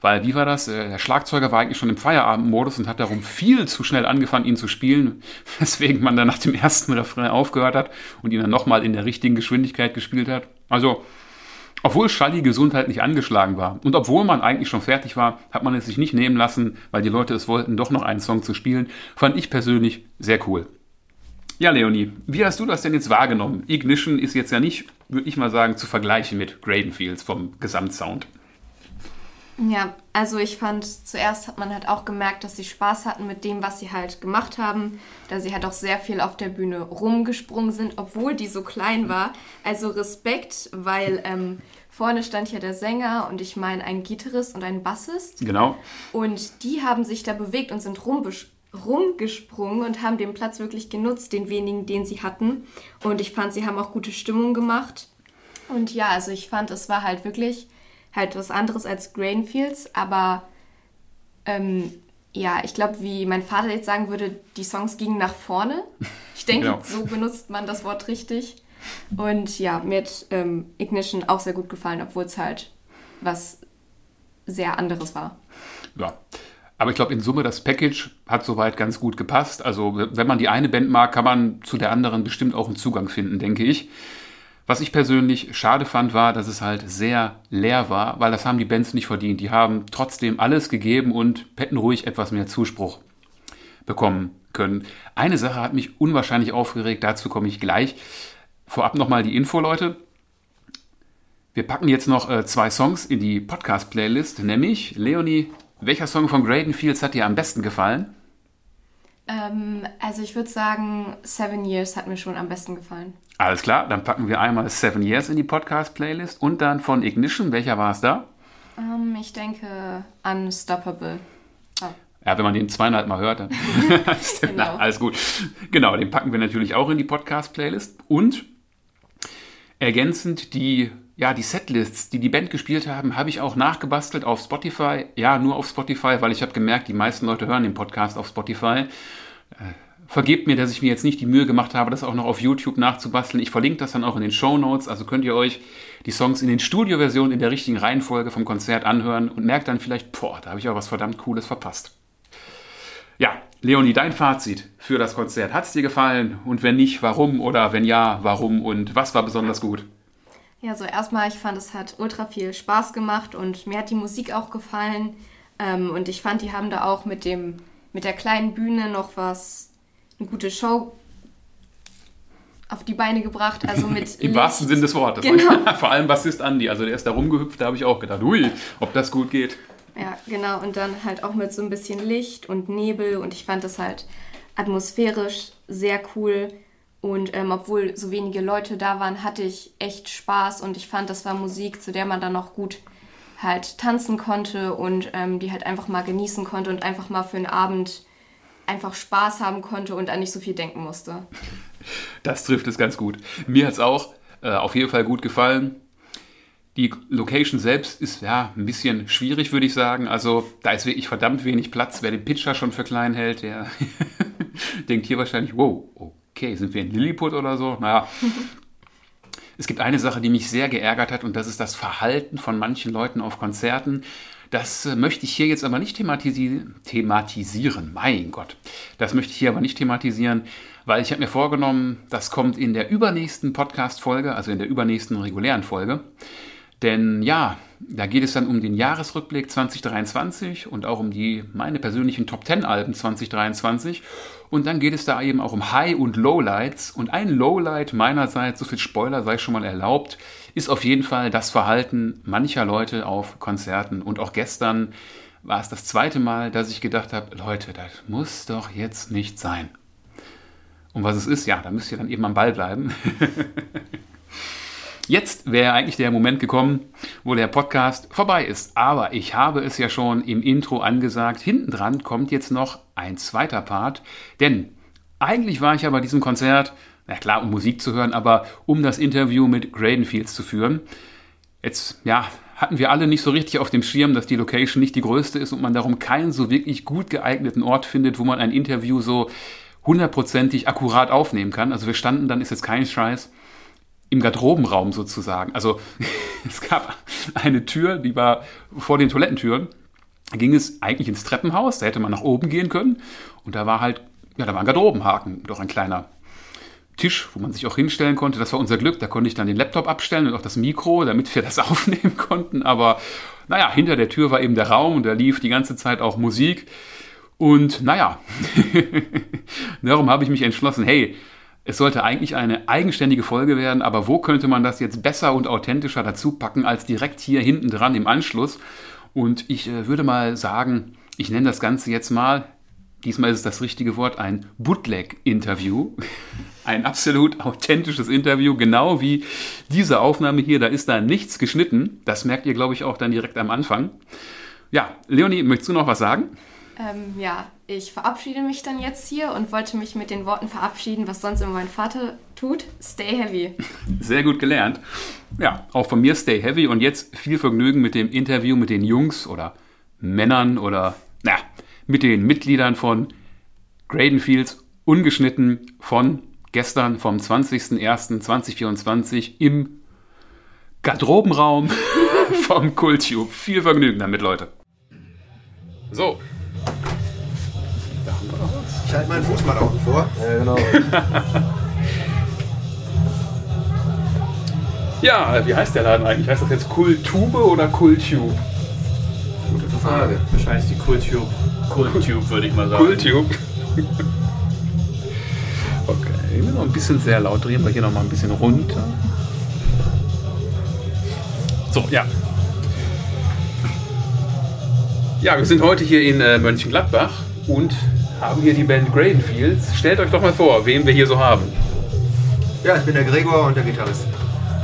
weil wie war das? Äh, der Schlagzeuger war eigentlich schon im Feierabendmodus und hat darum viel zu schnell angefangen, ihn zu spielen, [LAUGHS] weswegen man dann nach dem ersten Refrain aufgehört hat und ihn dann nochmal in der richtigen Geschwindigkeit gespielt hat. Also, obwohl Schalli gesundheitlich angeschlagen war und obwohl man eigentlich schon fertig war, hat man es sich nicht nehmen lassen, weil die Leute es wollten, doch noch einen Song zu spielen. Fand ich persönlich sehr cool. Ja, Leonie, wie hast du das denn jetzt wahrgenommen? Ignition ist jetzt ja nicht, würde ich mal sagen, zu vergleichen mit Gradenfields vom Gesamtsound. Ja, also ich fand, zuerst hat man halt auch gemerkt, dass sie Spaß hatten mit dem, was sie halt gemacht haben, da sie halt auch sehr viel auf der Bühne rumgesprungen sind, obwohl die so klein war. Also Respekt, weil ähm, vorne stand ja der Sänger und ich meine ein Gitarrist und ein Bassist. Genau. Und die haben sich da bewegt und sind rumgesprungen rumgesprungen und haben den Platz wirklich genutzt, den wenigen, den sie hatten. Und ich fand, sie haben auch gute Stimmung gemacht. Und ja, also ich fand, es war halt wirklich halt was anderes als Grainfields, aber ähm, ja, ich glaube, wie mein Vater jetzt sagen würde, die Songs gingen nach vorne. Ich [LAUGHS] denke, genau. so benutzt man das Wort richtig. Und ja, mir hat ähm, Ignition auch sehr gut gefallen, obwohl es halt was sehr anderes war. Ja, aber ich glaube, in Summe, das Package hat soweit ganz gut gepasst. Also, wenn man die eine Band mag, kann man zu der anderen bestimmt auch einen Zugang finden, denke ich. Was ich persönlich schade fand, war, dass es halt sehr leer war, weil das haben die Bands nicht verdient. Die haben trotzdem alles gegeben und hätten ruhig etwas mehr Zuspruch bekommen können. Eine Sache hat mich unwahrscheinlich aufgeregt, dazu komme ich gleich. Vorab nochmal die Info, Leute. Wir packen jetzt noch äh, zwei Songs in die Podcast-Playlist, nämlich Leonie welcher Song von Graydon Fields hat dir am besten gefallen? Ähm, also ich würde sagen, Seven Years hat mir schon am besten gefallen. Alles klar, dann packen wir einmal Seven Years in die Podcast-Playlist und dann von Ignition. Welcher war es da? Ähm, ich denke Unstoppable. Oh. Ja, wenn man den zweieinhalb Mal hört, dann [LAUGHS] genau. Na, [LAUGHS] alles gut. Genau, den packen wir natürlich auch in die Podcast-Playlist. Und ergänzend die ja, die Setlists, die die Band gespielt haben, habe ich auch nachgebastelt auf Spotify. Ja, nur auf Spotify, weil ich habe gemerkt, die meisten Leute hören den Podcast auf Spotify. Äh, vergebt mir, dass ich mir jetzt nicht die Mühe gemacht habe, das auch noch auf YouTube nachzubasteln. Ich verlinke das dann auch in den Show Notes, also könnt ihr euch die Songs in den Studioversionen in der richtigen Reihenfolge vom Konzert anhören und merkt dann vielleicht, boah, da habe ich auch was verdammt Cooles verpasst. Ja, Leonie, dein Fazit für das Konzert. Hat es dir gefallen? Und wenn nicht, warum? Oder wenn ja, warum? Und was war besonders gut? Ja, so erstmal, ich fand, es hat ultra viel Spaß gemacht und mir hat die Musik auch gefallen. Ähm, und ich fand, die haben da auch mit dem, mit der kleinen Bühne noch was, eine gute Show auf die Beine gebracht. Also mit [LAUGHS] Im wahrsten Sinn des Wortes. Genau. [LAUGHS] Vor allem Bassist Andi, also der ist da rumgehüpft, da habe ich auch gedacht, ui, ob das gut geht. Ja, genau. Und dann halt auch mit so ein bisschen Licht und Nebel. Und ich fand das halt atmosphärisch sehr cool. Und ähm, obwohl so wenige Leute da waren, hatte ich echt Spaß. Und ich fand, das war Musik, zu der man dann auch gut halt tanzen konnte und ähm, die halt einfach mal genießen konnte und einfach mal für einen Abend einfach Spaß haben konnte und an nicht so viel denken musste. Das trifft es ganz gut. Mir hat es auch äh, auf jeden Fall gut gefallen. Die Location selbst ist ja ein bisschen schwierig, würde ich sagen. Also da ist wirklich verdammt wenig Platz. Wer den Pitcher schon für klein hält, der [LAUGHS] denkt hier wahrscheinlich, wow, okay, sind wir in Lilliput oder so? Naja. [LAUGHS] Es gibt eine Sache, die mich sehr geärgert hat, und das ist das Verhalten von manchen Leuten auf Konzerten. Das äh, möchte ich hier jetzt aber nicht thematisi thematisieren. Mein Gott. Das möchte ich hier aber nicht thematisieren, weil ich habe mir vorgenommen, das kommt in der übernächsten Podcast-Folge, also in der übernächsten regulären Folge. Denn ja, da geht es dann um den Jahresrückblick 2023 und auch um die meine persönlichen Top 10 Alben 2023. Und dann geht es da eben auch um High- und Lowlights. Und ein Lowlight meinerseits, so viel Spoiler sei schon mal erlaubt, ist auf jeden Fall das Verhalten mancher Leute auf Konzerten. Und auch gestern war es das zweite Mal, dass ich gedacht habe, Leute, das muss doch jetzt nicht sein. Und was es ist, ja, da müsst ihr dann eben am Ball bleiben. [LAUGHS] Jetzt wäre eigentlich der Moment gekommen, wo der Podcast vorbei ist. Aber ich habe es ja schon im Intro angesagt. Hinten dran kommt jetzt noch ein zweiter Part. Denn eigentlich war ich ja bei diesem Konzert, na klar, um Musik zu hören, aber um das Interview mit Graydon Fields zu führen. Jetzt, ja, hatten wir alle nicht so richtig auf dem Schirm, dass die Location nicht die größte ist und man darum keinen so wirklich gut geeigneten Ort findet, wo man ein Interview so hundertprozentig akkurat aufnehmen kann. Also wir standen dann, ist jetzt kein Scheiß, im Garderobenraum sozusagen. Also [LAUGHS] es gab eine Tür, die war vor den Toilettentüren. Da ging es eigentlich ins Treppenhaus, da hätte man nach oben gehen können. Und da war halt, ja, da war ein Garderobenhaken, doch ein kleiner Tisch, wo man sich auch hinstellen konnte. Das war unser Glück. Da konnte ich dann den Laptop abstellen und auch das Mikro, damit wir das [LAUGHS] aufnehmen konnten. Aber naja, hinter der Tür war eben der Raum und da lief die ganze Zeit auch Musik. Und naja, [LAUGHS] darum habe ich mich entschlossen, hey, es sollte eigentlich eine eigenständige Folge werden, aber wo könnte man das jetzt besser und authentischer dazu packen als direkt hier hinten dran im Anschluss? Und ich äh, würde mal sagen, ich nenne das Ganze jetzt mal, diesmal ist es das richtige Wort, ein Bootleg-Interview. [LAUGHS] Ein absolut authentisches Interview, genau wie diese Aufnahme hier. Da ist da nichts geschnitten. Das merkt ihr, glaube ich, auch dann direkt am Anfang. Ja, Leonie, möchtest du noch was sagen? Ähm, ja, ich verabschiede mich dann jetzt hier und wollte mich mit den Worten verabschieden, was sonst immer mein Vater tut. Stay heavy. [LAUGHS] Sehr gut gelernt. Ja, auch von mir stay heavy und jetzt viel Vergnügen mit dem Interview mit den Jungs oder Männern oder na, mit den Mitgliedern von Graydon Fields, ungeschnitten von gestern vom 20.01.2024 im Garderobenraum [LAUGHS] vom Kultube. Viel Vergnügen damit, Leute. So, Ich halte meinen Fuß mal da unten vor. Ja, genau. [LAUGHS] Ja, wie heißt der Laden eigentlich? Heißt das jetzt Kultube oder Kultube? Gute Frage. Wahrscheinlich die Kultube. Kultube, würde ich mal sagen. Kultube. [LAUGHS] Okay, ich will noch ein bisschen sehr laut drehen, wir hier noch mal ein bisschen runter. So, ja. Ja, wir sind heute hier in äh, Mönchengladbach und haben hier die Band Gradenfields. Stellt euch doch mal vor, wen wir hier so haben. Ja, ich bin der Gregor und der Gitarrist.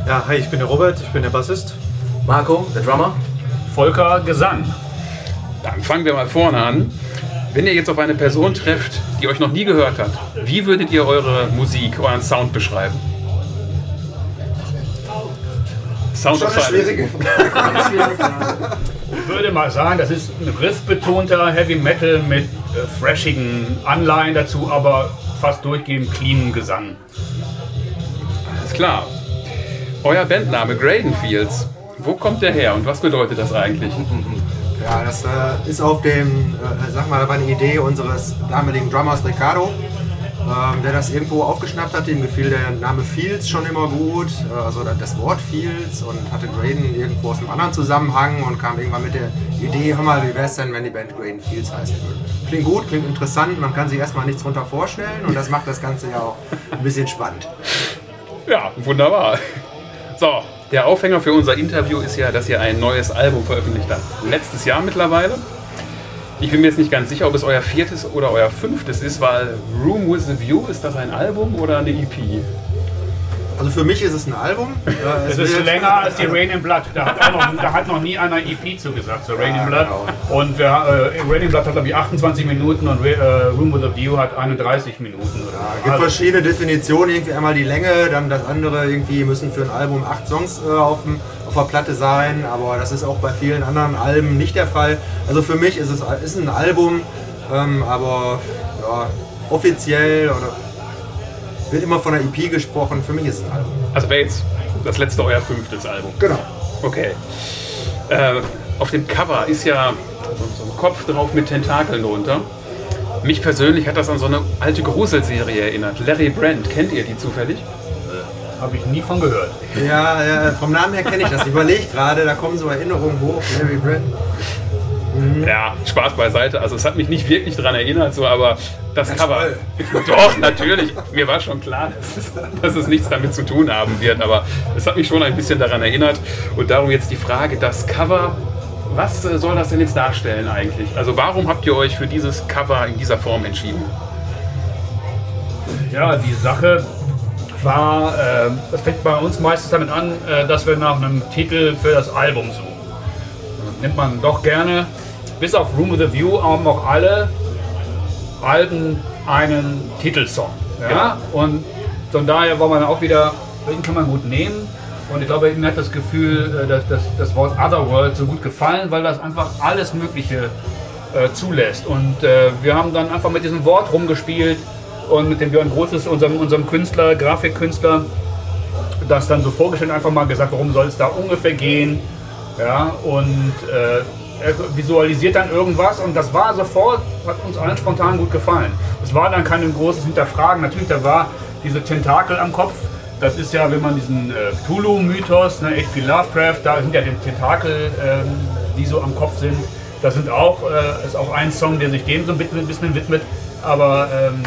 Ja, hi, ich bin der Robert, ich bin der Bassist. Marco, der Drummer. Volker, Gesang. Dann fangen wir mal vorne an. Wenn ihr jetzt auf eine Person trefft, die euch noch nie gehört hat, wie würdet ihr eure Musik, euren Sound beschreiben? Sound Schon of Silence. [LAUGHS] Ich würde mal sagen, das ist ein riffbetonter Heavy Metal mit äh, freshigen Anleihen dazu, aber fast durchgehend cleanen Gesang. Alles klar. Euer Bandname Gradenfields, wo kommt der her und was bedeutet das eigentlich? [LAUGHS] Ja, das äh, ist auf dem, äh, sag mal, da war eine Idee unseres damaligen Drummers Ricardo, ähm, der das irgendwo aufgeschnappt hat. Ihm gefiel der Name Fields schon immer gut, äh, also das Wort Fields und hatte Graydon irgendwo aus einem anderen Zusammenhang und kam irgendwann mit der Idee, hör mal, wie wäre es denn, wenn die Band Graydon Fields heißen würde. Klingt gut, klingt interessant, man kann sich erstmal nichts drunter vorstellen und das macht das Ganze ja auch ein bisschen spannend. Ja, wunderbar. So, der Aufhänger für unser Interview ist ja, dass ihr ein neues Album veröffentlicht habt. Letztes Jahr mittlerweile. Ich bin mir jetzt nicht ganz sicher, ob es euer viertes oder euer fünftes ist, weil Room with a View, ist das ein Album oder eine EP? Also für mich ist es ein Album. [LAUGHS] Es wird- ist länger als die Rain in Blood. Da hat, noch, da hat noch nie einer EP zugesagt, so Rain in Blood. Und wir, äh, Rain in Blood hat, glaube ich, 28 Minuten und äh, Room with a View hat 31 Minuten. Es so. gibt Also, verschiedene Definitionen, irgendwie einmal die Länge, dann das andere, irgendwie müssen für ein Album acht Songs äh, auf, dem, auf der Platte sein, aber das ist auch bei vielen anderen Alben nicht der Fall. Also für mich ist es ist ein Album, ähm, aber ja, offiziell oder wird immer von einer EP gesprochen, für mich ist es ein Album. Also wäre jetzt das letzte euer fünftes Album. Genau. Okay. Äh, auf dem Cover ist ja so, so ein Kopf drauf mit Tentakeln drunter. Mich persönlich hat das an so eine alte Gruselserie erinnert. Larry Brand, kennt ihr die zufällig? Habe ich nie von gehört. Ja, ja, vom Namen her kenne ich das. Ich überlege gerade, da kommen so Erinnerungen hoch, Larry Brand. Ja, Spaß beiseite. Also es hat mich nicht wirklich daran erinnert, so, aber das Ja, Cover. toll. [LAUGHS] Doch, natürlich. Mir war schon klar, dass es, dass es nichts damit zu tun haben wird, aber es hat mich schon ein bisschen daran erinnert. Und darum jetzt die Frage, das Cover, was äh, soll das denn jetzt darstellen eigentlich? Also warum habt ihr euch für dieses Cover in dieser Form entschieden? Ja, die Sache war, äh, das fängt bei uns meistens damit an, äh, dass wir nach einem Titel für das Album suchen. Das nimmt man doch gerne. Bis auf Room with a View haben auch alle Alben einen Titelsong. Ja? Und von daher war man auch wieder, den kann man gut nehmen. Und ich glaube, mir hat das Gefühl, äh, dass, dass das Wort Otherworld so gut gefallen, weil das einfach alles Mögliche äh, zulässt. Und äh, wir haben dann einfach mit diesem Wort rumgespielt und mit dem Björn Großes, unserem, unserem Künstler, Grafikkünstler, das dann so vorgestellt, einfach mal gesagt, worum soll es da ungefähr gehen. Ja, und äh, er visualisiert dann irgendwas und das war sofort, hat uns allen spontan gut gefallen. Es war dann kein großes Hinterfragen. Natürlich, da war diese Tentakel am Kopf. Das ist ja, wenn man diesen äh, Cthulhu-Mythos, ne, H.P. Lovecraft, da sind ja die Tentakel, ähm, die so am Kopf sind. Das sind auch, äh, ist auch ein Song, der sich dem so ein bisschen, ein bisschen widmet. Aber ähm,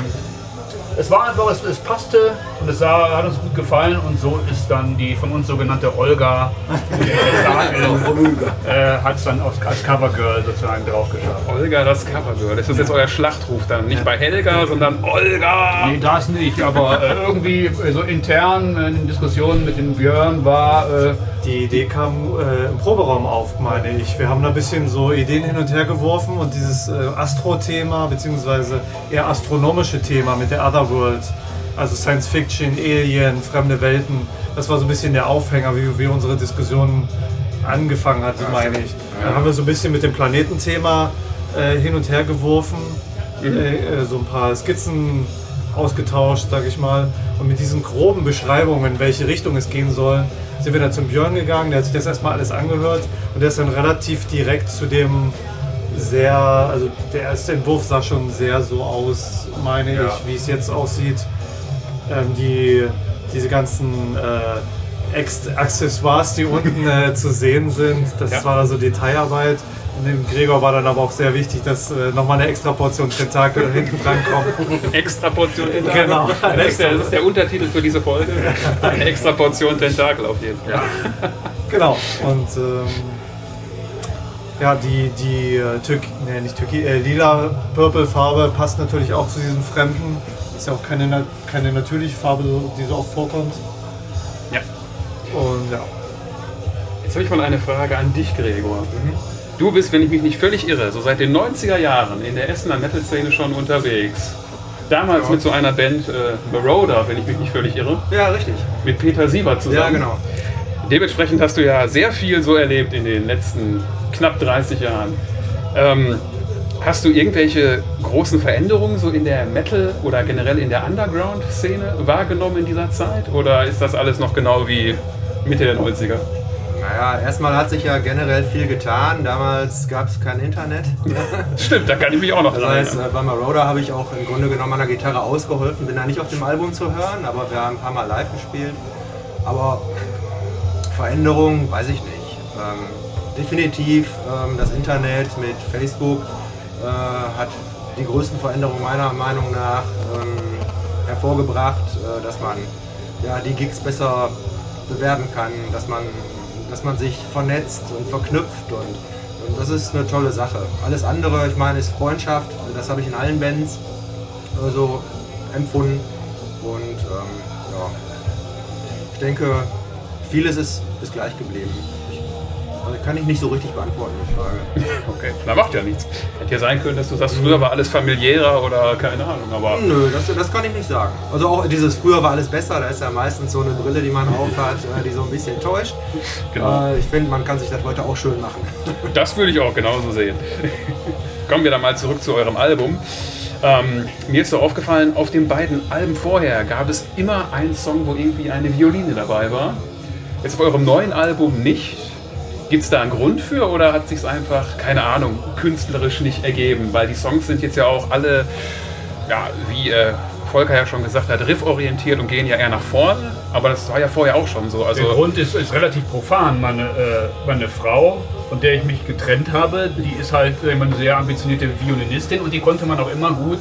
es war einfach, es, es passte und es sah, hat uns gut gefallen und so ist dann die von uns sogenannte Olga, [LAUGHS] äh, hat es dann als, als Covergirl sozusagen drauf geschafft. Olga, das Covergirl. Ist das jetzt euer Schlachtruf dann? Nicht bei Helga, sondern Olga! Nee, das nicht, aber äh, irgendwie äh, so intern in Diskussionen mit dem Björn war, äh, Die Idee kam äh, im Proberaum auf, meine ich. Wir haben da ein bisschen so Ideen hin und her geworfen und dieses äh, Astro-Thema, beziehungsweise eher astronomische Thema mit der Otherworld, also Science Fiction, Alien, fremde Welten, das war so ein bisschen der Aufhänger, wie, wie unsere Diskussion angefangen hat, meine ich. Dann haben wir so ein bisschen mit dem Planetenthema äh, hin und her geworfen, äh, äh, so ein paar Skizzen ausgetauscht, sag ich mal. Und mit diesen groben Beschreibungen, in welche Richtung es gehen soll, sind wir dann zum Björn gegangen. Der hat sich das erstmal alles angehört und der ist dann relativ direkt zu dem sehr, also der erste Entwurf sah schon sehr so aus, meine Ja. ich, wie es jetzt aussieht. Ähm, die, diese ganzen äh, Ex Accessoires, die unten [LAUGHS] äh, zu sehen sind, das Ja. war da so Detailarbeit. Und dem Gregor war dann aber auch sehr wichtig, dass äh, nochmal eine extra Portion Tentakel hinten dran kommt. [LAUGHS] Extra Portion Tentakel. Genau. Das ist, der, das ist der Untertitel für diese Folge. [LAUGHS] Eine extra Portion Tentakel auf jeden Fall. Genau. Und ähm, ja, die, die äh, Türk nee, nicht Türkei, äh, lila Purple Farbe passt natürlich auch zu diesem Fremden. Ist ja auch keine, keine natürliche Farbe, die so oft vorkommt. Ja. Und ja. Jetzt habe ich mal eine Frage an dich, Gregor. Du bist, wenn ich mich nicht völlig irre, so seit den 90er Jahren in der Essener Metal-Szene schon unterwegs. Damals mit so einer Band äh, Marauder, wenn ich mich nicht völlig irre, Ja, richtig. mit Peter Sievert zusammen. Ja, genau. Dementsprechend hast du ja sehr viel so erlebt in den letzten knapp 30 Jahren. Ähm, hast du irgendwelche großen Veränderungen so in der Metal- oder generell in der Underground-Szene wahrgenommen in dieser Zeit? Oder ist das alles noch genau wie Mitte der 90er? Naja, erstmal hat sich ja generell viel getan. Damals gab es kein Internet. [LAUGHS] Stimmt, da kann ich mich auch noch Das dran heißt, erinnern. äh, bei Marauder habe ich auch im Grunde genommen an der Gitarre ausgeholfen. Bin da nicht auf dem Album zu hören, aber wir haben ein paar Mal live gespielt. Aber Veränderungen, weiß ich nicht. Ähm, definitiv ähm, das Internet mit Facebook äh, hat die größten Veränderungen meiner Meinung nach ähm, hervorgebracht, äh, dass man ja, die Gigs besser bewerben kann, dass man, dass man sich vernetzt und verknüpft und, und das ist eine tolle Sache. Alles andere, ich meine, ist Freundschaft, das habe ich in allen Bands äh, so empfunden und ähm, ja, ich denke, vieles ist, ist gleich geblieben. Also kann ich nicht so richtig beantworten, die Frage. [LAUGHS] Okay, na macht ja nichts. Hätte ja sein können, dass du sagst, früher war alles familiärer oder keine Ahnung, aber Nö, das, das kann ich nicht sagen. Also auch dieses früher war alles besser, da ist ja meistens so eine Brille, die man aufhat, äh, die so ein bisschen täuscht. Genau. Äh, ich finde, man kann sich das heute auch schön machen. [LAUGHS] das würde ich auch genauso sehen. Kommen wir dann mal zurück zu eurem Album. Ähm, mir ist so aufgefallen, auf den beiden Alben vorher gab es immer einen Song, wo irgendwie eine Violine dabei war. Jetzt auf eurem neuen Album nicht. Gibt es da einen Grund für oder hat sich einfach, keine Ahnung, künstlerisch nicht ergeben? Weil die Songs sind jetzt ja auch alle, ja, wie äh, Volker ja schon gesagt hat, rifforientiert und gehen ja eher nach vorne. Aber das war ja vorher auch schon so. Also, Der Grund ist, ist relativ profan. Meine, äh, meine Frau, von der ich mich getrennt habe, die ist halt eine sehr ambitionierte Violinistin und die konnte man auch immer gut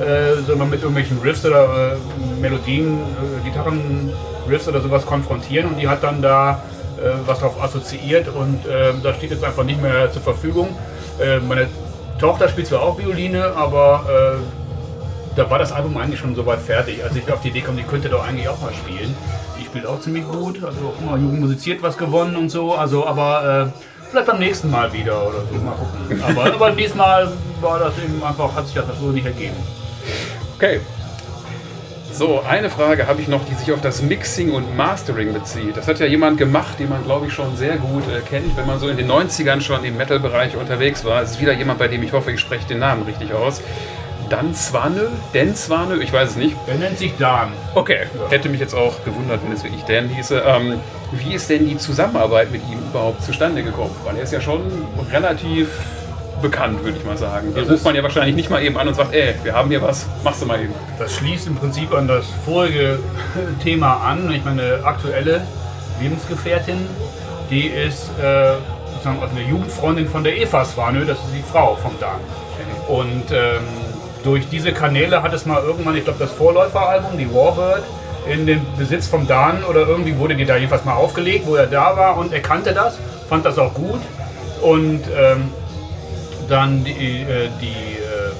äh, mit irgendwelchen Riffs oder äh, Melodien, äh, Gitarrenriffs oder sowas konfrontieren und die hat dann da was drauf assoziiert und äh, das steht jetzt einfach nicht mehr zur Verfügung. Äh, meine Tochter spielt zwar auch Violine, aber äh, da war das Album eigentlich schon soweit fertig, als ich auf die Idee kam, die könnte doch eigentlich auch mal spielen. Die spielt auch ziemlich gut, also auch immer musiziert was gewonnen und so, also aber äh, vielleicht beim nächsten Mal wieder oder so, mal gucken. Aber, aber diesmal war das eben einfach, hat sich das so nicht ergeben. Okay. So, eine Frage habe ich noch, die sich auf das Mixing und Mastering bezieht. Das hat ja jemand gemacht, den man, glaube ich, schon sehr gut äh, kennt, wenn man so in den 90ern schon im Metal-Bereich unterwegs war. Es ist wieder jemand, bei dem ich hoffe, ich spreche den Namen richtig aus. Dan Zwanö? Den Zwanö? Ich weiß es nicht. Der nennt sich Dan. Okay, hätte mich jetzt auch gewundert, wenn es wirklich Dan hieße. Ähm, wie ist denn die Zusammenarbeit mit ihm überhaupt zustande gekommen? Weil er ist ja schon relativ bekannt, würde ich mal sagen. Hier Das ruft man ja wahrscheinlich nicht mal eben an und sagt, ey, wir haben hier was, machst du mal eben. Das schließt im Prinzip an das vorige [LAUGHS] Thema an. Ich meine, aktuelle Lebensgefährtin, die ist äh, sozusagen eine Jugendfreundin von der Eva Swanö, das ist die Frau vom Dan. Und ähm, durch diese Kanäle hat es mal irgendwann, ich glaube, das Vorläuferalbum, die Warbird, in den Besitz vom Dan oder irgendwie wurde die da jedenfalls mal aufgelegt, wo er da war und er kannte das, fand das auch gut. Und ähm, dann die, äh, die äh,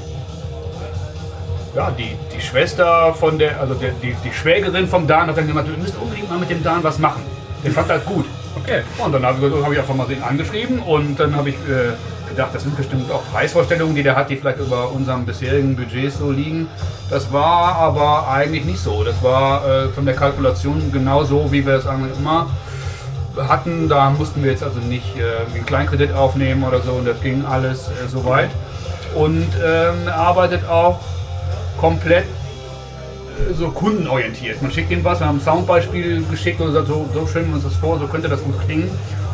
ja, die, die Schwester von der, also der, die, die Schwägerin vom Dan hat dann gesagt, wir müssen unbedingt mal mit dem Dan was machen. Der fand das gut. Okay. Und dann habe ich, hab ich einfach mal den angeschrieben und dann habe ich äh, gedacht, das sind bestimmt auch Preisvorstellungen, die der hat, die vielleicht über unserem bisherigen Budget so liegen. Das war aber eigentlich nicht so. Das war äh, von der Kalkulation genau so, wie wir es eigentlich immer hatten. Da mussten wir jetzt also nicht äh, einen Kleinkredit aufnehmen oder so und das ging alles äh, soweit. Und ähm, arbeitet auch komplett äh, so kundenorientiert. Man schickt ihm was, wir haben ein Soundbeispiel geschickt und sagt, so, so stellen wir uns das vor, so könnte das gut klingen.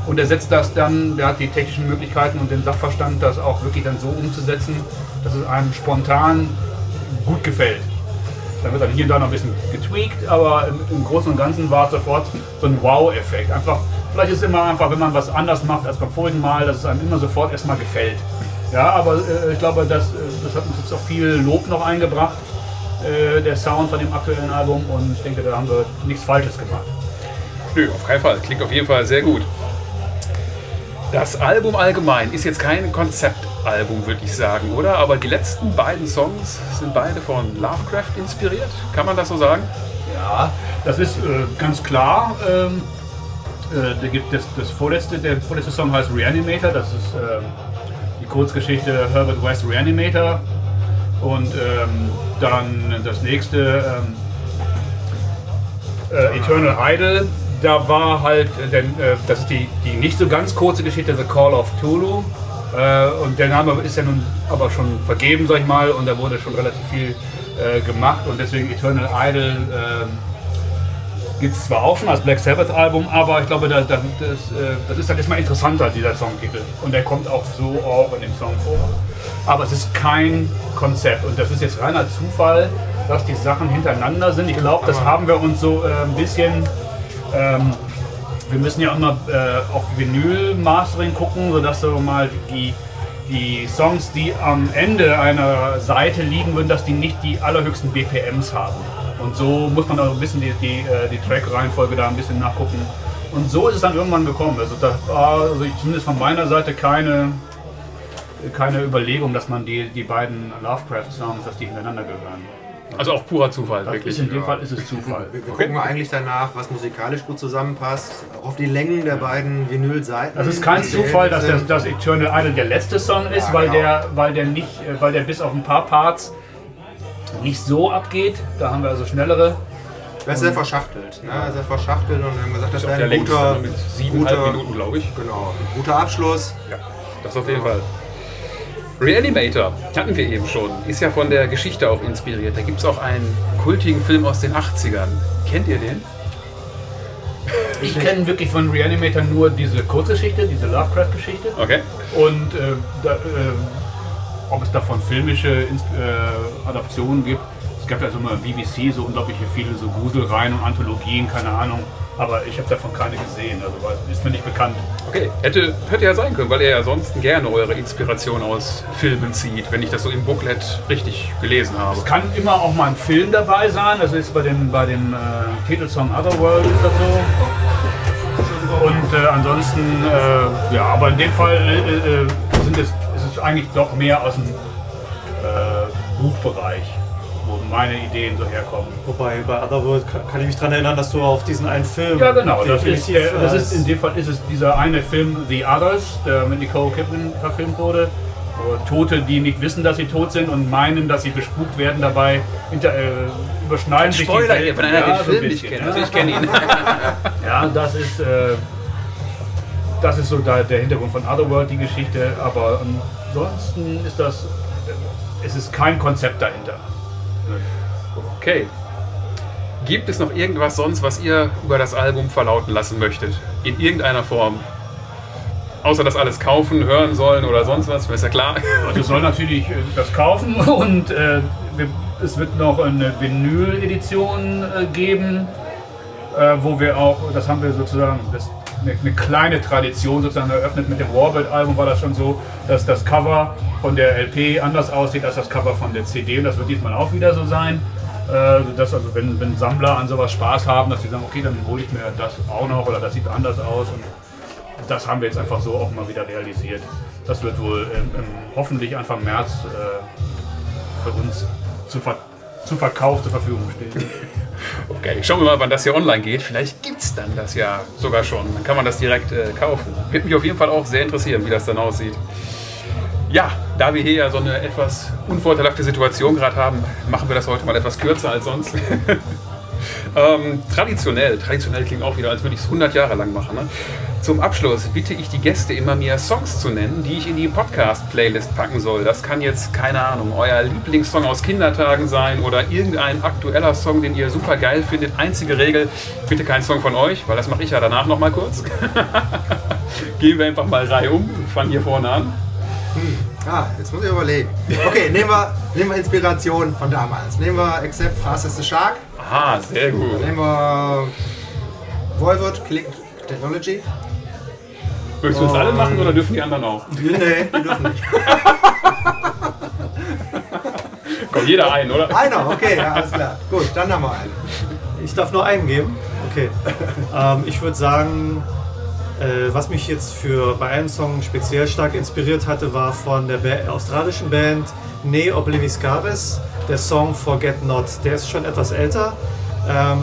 Und er setzt das dann, der hat die technischen Möglichkeiten und den Sachverstand, das auch wirklich dann so umzusetzen, dass es einem spontan gut gefällt. Dann wird dann hier und da noch ein bisschen getweakt, aber im, Großen und Ganzen war es sofort so ein Wow-Effekt. Einfach, vielleicht ist es immer einfach, wenn man was anders macht als beim vorigen Mal, dass es einem immer sofort erstmal gefällt. Ja, aber äh, ich glaube, das, äh, das hat uns jetzt auch viel Lob noch eingebracht, äh, der Sound von dem aktuellen Album. Und ich denke, da haben wir nichts Falsches gemacht. Nö, auf keinen Fall. Klingt auf jeden Fall sehr gut. Das Album allgemein ist jetzt kein Konzeptalbum, würde ich sagen, oder? Aber die letzten beiden Songs sind beide von Lovecraft inspiriert. Kann man das so sagen? Ja, das ist äh, ganz klar. Ähm, äh, da gibt es das vorletzte, der vorletzte Song heißt Reanimator. Das ist ähm, die Kurzgeschichte Herbert West Reanimator. Und ähm, dann das nächste ähm, äh, Eternal Idol. Da war halt, äh, denn, äh, das ist die, die nicht so ganz kurze Geschichte, The Call of Tulu. Äh, und der Name ist ja nun aber schon vergeben, sag ich mal, und da wurde schon relativ viel gemacht und deswegen Eternal Idol. Gibt es zwar auch schon als Black Sabbath Album, aber ich glaube, das, das, das, äh, das ist dann erstmal interessanter, dieser Songtitel. Und der kommt auch so auch in dem Song vor. Aber es ist kein Konzept und das ist jetzt reiner Zufall, dass die Sachen hintereinander sind. Ich glaube, das haben wir uns so äh, ein bisschen. Ähm, wir müssen ja immer äh, auf Vinyl-Mastering gucken, sodass so mal die, die Songs, die am Ende einer Seite liegen würden, dass die nicht die allerhöchsten BPMs haben. Und so muss man auch ein bisschen die, die, äh, die Track-Reihenfolge da ein bisschen nachgucken. Und so ist es dann irgendwann gekommen. Also das war also ich, zumindest von meiner Seite keine, keine Überlegung, dass man die, die beiden Lovecraft-Songs, dass die hintereinander gehören. Also auch purer Zufall, Das wirklich. ist in dem Fall ist es Zufall. Wir, wir gucken eigentlich danach, was musikalisch gut zusammenpasst, auch auf die Längen der beiden Vinylseiten. Das ist kein Zufall, dass das, das Eternal Idol der letzte Song ist, Ja, weil, genau. der, weil, der nicht, äh, weil der bis auf ein paar Parts nicht so abgeht. Da haben wir also schnellere. Das ist sehr verschachtelt. Ne? Sehr verschachtelt und wir haben gesagt, das wäre ein guter, mit siebeneinhalb guter, Minuten, glaube ich. Genau, ein guter Abschluss. Ja, das auf jeden Fall. Reanimator hatten wir eben schon. Ist ja von der Geschichte auch inspiriert. Da gibt es auch einen kultigen Film aus den 80ern. Kennt ihr den? Ich kenne wirklich von Reanimator nur diese Kurzgeschichte, diese Lovecraft-Geschichte. Okay. Und äh, da, äh, ob es davon filmische äh, Adaptionen gibt. Es gab ja so mal BBC, so unglaublich viele so Gruselreihen und Anthologien, keine Ahnung. Aber ich habe davon keine gesehen, also ist mir nicht bekannt. Okay, hätte, hätte ja sein können, weil ihr ja sonst gerne eure Inspiration aus Filmen zieht, wenn ich das so im Booklet richtig gelesen habe. Es kann immer auch mal ein Film dabei sein, das ist bei dem, bei dem äh, Titelsong Otherworld das so. Und äh, ansonsten, äh, ja, aber in dem Fall äh, äh, sind es eigentlich doch mehr aus dem äh, Buchbereich, wo meine Ideen so herkommen. Wobei bei Otherworld ka- kann ich mich daran erinnern, dass du auch diesen einen Film. Ja, genau. Das ist, der, das als- ist, in dem Fall ist es dieser eine Film The Others, der mit Nicole Kidman verfilmt wurde. Wo Tote, die nicht wissen, dass sie tot sind und meinen, dass sie bespukt werden, dabei inter, äh, überschneiden sich die Spoiler, wenn einer Ja, den so ein Film nicht bisschen, kennt. Also ich kenne ihn. [LAUGHS] Ja, das ist, äh, das ist so da, der Hintergrund von Otherworld, die Geschichte. Aber ansonsten ist das, es ist kein Konzept dahinter. Okay. Gibt es noch irgendwas sonst, was ihr über das Album verlauten lassen möchtet? In irgendeiner Form? Außer das alles kaufen, hören sollen oder sonst was, ist ja klar. [LAUGHS] Also soll natürlich äh, das kaufen [LAUGHS] und äh, es wird noch eine Vinyl-Edition äh, geben, äh, wo wir auch, das haben wir sozusagen, das, eine, eine kleine Tradition sozusagen eröffnet. Mit dem Warbird-Album war das schon so, dass das Cover von der LP anders aussieht als das Cover von der CD und das wird diesmal auch wieder so sein. Äh, dass also wenn, wenn Sammler an sowas Spaß haben, dass sie sagen, okay, dann hole ich mir das auch noch oder das sieht anders aus und das haben wir jetzt einfach so auch mal wieder realisiert. Das wird wohl ähm, ähm, hoffentlich Anfang März äh, für uns zu, ver zu Verkauf zur Verfügung stehen. [LAUGHS] Okay, schauen wir mal, wann das hier online geht. Vielleicht gibt es dann das ja sogar schon. Dann kann man das direkt äh, kaufen. Würde mich auf jeden Fall auch sehr interessieren, wie das dann aussieht. Ja, da wir hier ja so eine etwas unvorteilhafte Situation gerade haben, machen wir das heute mal etwas kürzer als sonst. [LAUGHS] ähm, traditionell, traditionell klingt auch wieder, als würde ich es 100 Jahre lang machen. Ne? Zum Abschluss bitte ich die Gäste immer mir Songs zu nennen, die ich in die Podcast-Playlist packen soll. Das kann jetzt, keine Ahnung, euer Lieblingssong aus Kindertagen sein oder irgendein aktueller Song, den ihr super geil findet. Einzige Regel, bitte kein Song von euch, weil das mache ich ja danach nochmal kurz. [LAUGHS] Gehen wir einfach mal Reihe um, fangen hier vorne an. Ah, jetzt muss ich überlegen. Okay, nehmen wir, nehmen wir Inspiration von damals. Nehmen wir Accept Fast as the Shark. Aha, sehr gut. Nehmen wir Volvert Click Technology. Möchtest du uns alle machen oder dürfen die anderen auch? Nee, die dürfen nicht. [LAUGHS] Kommt jeder ein, oder? Einer, okay, ja, alles klar. Gut, dann haben wir einen. Ich darf nur einen geben? Okay. ähm, ich würde sagen, äh, was mich jetzt für bei einem Song speziell stark inspiriert hatte, war von der ba australischen Band Ne Obliviscaris, der Song Forget Not. Der ist schon etwas älter. Ähm,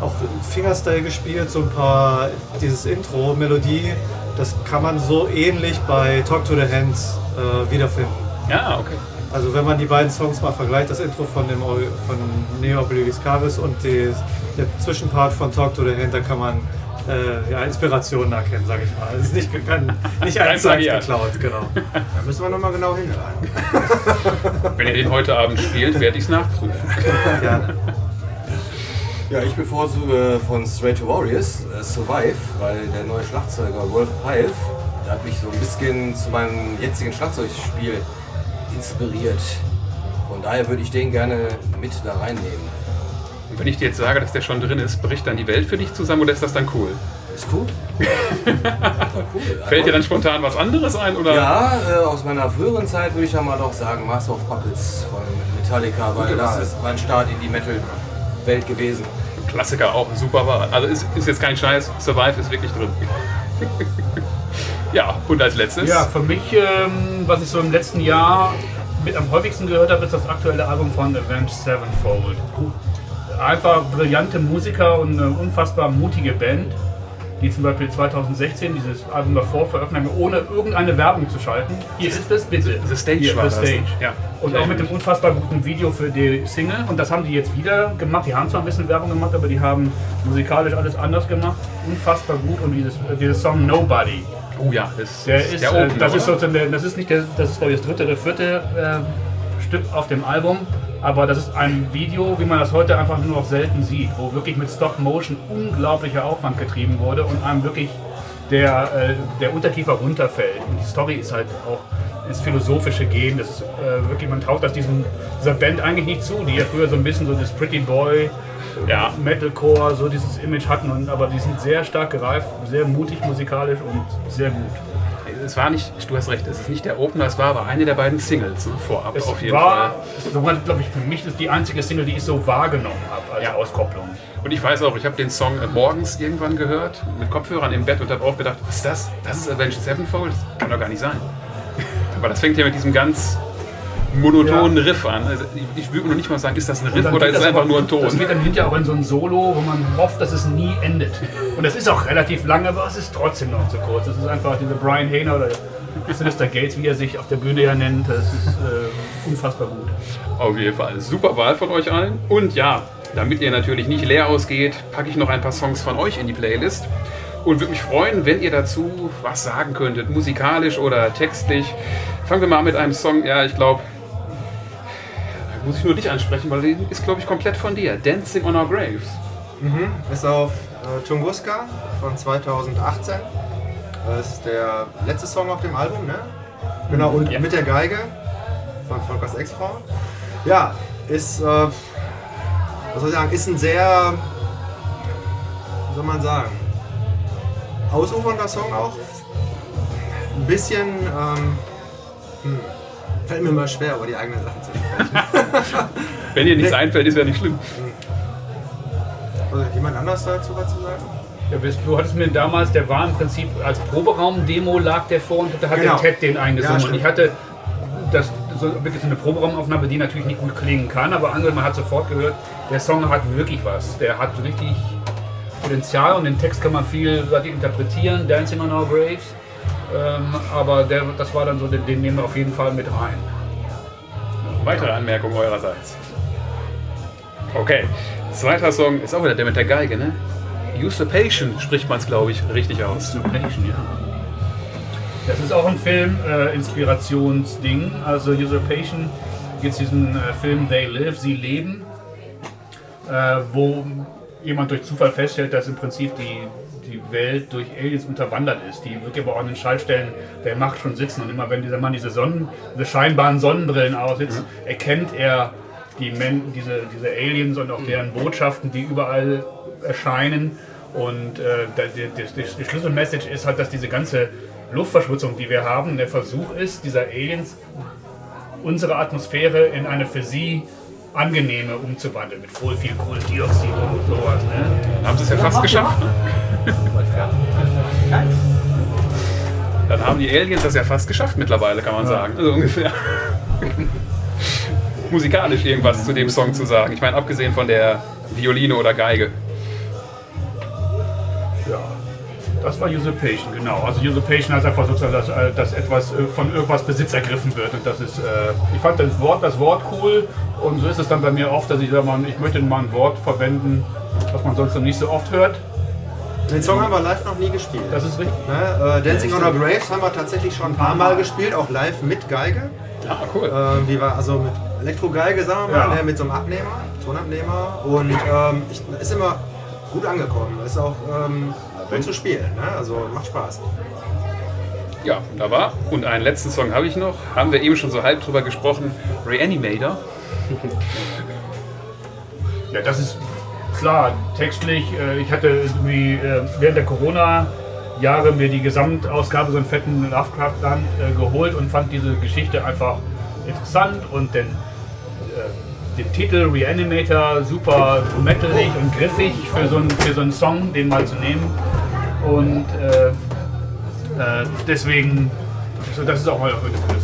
auch Fingerstyle gespielt, so ein paar, dieses Intro, Melodie, das kann man so ähnlich bei Talk to the Hands äh, wiederfinden. Ja, okay. Also wenn man die beiden Songs mal vergleicht, das Intro von dem von Neo Oblivious Caris und die, der Zwischenpart von Talk to the Hand, da kann man äh, ja, Inspirationen erkennen, sage ich mal. Es ist nicht, kein, [LAUGHS] nicht eins zu eins geklaut, genau. Da müssen wir nochmal genau hinhören. Wenn ihr den heute Abend spielt, werde ich es nachprüfen. [LAUGHS] Gerne. Ja, ich bevorzuge von Straight to Warriors äh, Survive, weil der neue Schlagzeuger Wolf Pive, der hat mich so ein bisschen zu meinem jetzigen Schlagzeugspiel inspiriert. Von daher würde ich den gerne mit da reinnehmen. Und wenn ich dir jetzt sage, dass der schon drin ist, bricht dann die Welt für dich zusammen oder ist das dann cool? Ist cool. [LAUGHS] Cool. Fällt dir dann spontan was anderes ein? Oder? Ja, äh, aus meiner früheren Zeit würde ich ja mal doch sagen Master of Puppets von Metallica, weil das ist mein Start in die Metal-Welt gewesen. Klassiker auch, super Wahl. Also ist, ist jetzt kein Scheiß, Survive ist wirklich drin. ja, und als letztes? Ja, für mich, ähm, was ich so im letzten Jahr mit am häufigsten gehört habe, ist das aktuelle Album von Avenged Sevenfold. Einfach brillante Musiker und eine unfassbar mutige Band, die zum Beispiel 2016 dieses Album davor veröffentlicht haben, ohne irgendeine Werbung zu schalten. Hier ist es, bitte. The Stage Hier, war The das, Stage. ne? Ja. Und auch mit dem unfassbar guten Video für die Single. Und das haben die jetzt wieder gemacht. Die haben zwar ein bisschen Werbung gemacht, aber die haben musikalisch alles anders gemacht. Unfassbar gut. Und dieses, äh, dieses Song Nobody. Oh ja, das Der ist, der äh, Opener, das ist sozusagen, das ist nicht der, das ist glaube ich das dritte oder vierte äh, Stück auf dem Album, aber das ist ein Video, wie man das heute einfach nur noch selten sieht, wo wirklich mit Stop Motion unglaublicher Aufwand getrieben wurde und einem wirklich der, äh, der Unterkiefer runterfällt. Und die Story ist halt auch ins philosophische Gehen. Das ist äh, wirklich, man traut das diesem, dieser Band eigentlich nicht zu, die ja früher so ein bisschen so das Pretty Boy, Ja. Metalcore, so dieses Image hatten, und, aber die sind sehr stark gereift, sehr mutig musikalisch und sehr gut. Es war nicht, du hast recht, es ist nicht der Opener, es war aber eine der beiden Singles ne, vorab Es auf jeden war, Fall. sogar, glaube ich, für mich ist die einzige Single, die ich so wahrgenommen habe als Ja. Auskopplung. Und ich weiß auch, ich habe den Song äh, morgens irgendwann gehört, mit Kopfhörern im Bett und habe auch gedacht, was ist das? Das ist Avenged Sevenfold? Das kann doch gar nicht sein. [LAUGHS] Aber das fängt ja mit diesem ganz monotonen Riff an. Also ich, ich würde noch nicht mal sagen, ist das ein Riff oder ist es einfach nur ein Ton? Das geht dann hinterher auch in so ein Solo, wo man hofft, dass es nie endet. Und das ist auch relativ lang, aber es ist trotzdem noch zu kurz. Das ist einfach dieser Brian Hayner oder Sinister Gates, wie er sich auf der Bühne ja nennt. Das ist äh, unfassbar gut. Auf jeden Fall. Super Wahl von euch allen. Und ja, damit ihr natürlich nicht leer ausgeht, packe ich noch ein paar Songs von euch in die Playlist. Und würde mich freuen, wenn ihr dazu was sagen könntet, musikalisch oder textlich. Fangen wir mal mit einem Song, ja, ich glaube, muss ich nur dich ansprechen, weil die ist, glaube ich, komplett von dir. Dancing on Our Graves. Ist auf äh, Tunguska von 2018. Das ist der letzte Song auf dem Album, ne? Genau, und Ja. mit der Geige von Volkers Ex-Frau. Ja, ist, äh, was soll ich sagen, ist ein sehr, wie soll man sagen, ausufernder Song auch. Ein bisschen, ähm, hm, fällt mir mal schwer, über die eigenen Sachen zu sprechen. [LAUGHS] [LAUGHS] Wenn dir nichts einfällt, ist ja nicht schlimm. Also, jemand anders dazu was zu sagen? Ja, du hattest mir damals, der war im Prinzip als Proberaum-Demo lag der vor und da hat Genau. der Ted den eingesungen. Ja, und ich hatte das so wirklich so eine Proberaumaufnahme, die natürlich nicht gut klingen kann, aber andere, man hat sofort gehört, der Song hat wirklich was. Der hat richtig Potenzial und den Text kann man vielseitig interpretieren, Dancing on Our Graves. Ähm, aber der, das war dann so, den, den nehmen wir auf jeden Fall mit rein. Weitere Anmerkungen eurerseits. Okay, zweiter Song ist auch wieder der mit der Geige, ne? Usurpation spricht man es, glaube ich, richtig aus. Usurpation, ja. Das ist auch ein Film, äh. Also Usurpation gibt es diesen äh, Film They Live, Sie leben, äh, wo jemand durch Zufall feststellt, dass im Prinzip die, die Welt durch Aliens unterwandert ist, die wirklich aber auch an den Schaltstellen der Macht schon sitzen. Und immer wenn dieser Mann diese, Sonnen, diese scheinbaren Sonnenbrillen aufsetzt, erkennt er die Men diese, diese Aliens und auch deren Botschaften, die überall erscheinen. Und äh, die, die, die Schlüsselmessage ist halt, dass diese ganze Luftverschmutzung, die wir haben, der Versuch ist, dieser Aliens unsere Atmosphäre in eine für sie angenehme umzuwandeln, mit voll viel Kohlendioxid und sowas. Ne? Dann haben sie es ja fast geschafft. Ne? [LAUGHS] Dann haben die Aliens das ja fast geschafft mittlerweile, kann man sagen. Also ungefähr. [LAUGHS] Musikalisch irgendwas zu dem Song zu sagen. Ich meine, abgesehen von der Violine oder Geige. Das war Usurpation, genau. Also Usurpation heißt einfach sozusagen, dass, äh, dass etwas äh, von irgendwas Besitz ergriffen wird. Und das ist, äh, ich fand das Wort, das Wort cool. Und so ist es dann bei mir oft, dass ich sage, ich möchte mal ein Wort verwenden, was man sonst noch nicht so oft hört. Den Song haben wir live noch nie gespielt. Das ist richtig. Ne, äh, Dancing on Our Graves haben wir tatsächlich schon ein paar Mal gespielt, auch live mit Geige. Ah, cool. Äh, wie war also mit Elektrogeige, sagen wir mal, Ja. ne, mit so einem Abnehmer, Tonabnehmer. Und ähm, ich, ist immer gut angekommen. Ist auch ähm, gut zu spielen. Ne? Also macht Spaß. Ja, wunderbar. Und einen letzten Song habe ich noch. Haben wir eben schon so halb drüber gesprochen. Reanimator. [LAUGHS] Ja, das ist klar, textlich. Äh, ich hatte irgendwie äh, während der Corona-Jahre mir die Gesamtausgabe so einen fetten Lovecraft-Land äh, geholt und fand diese Geschichte einfach interessant und den, äh, den Titel Reanimator super metalig und griffig für so, einen, für so einen Song, den mal zu nehmen. Und äh, äh, deswegen, so, das ist auch mal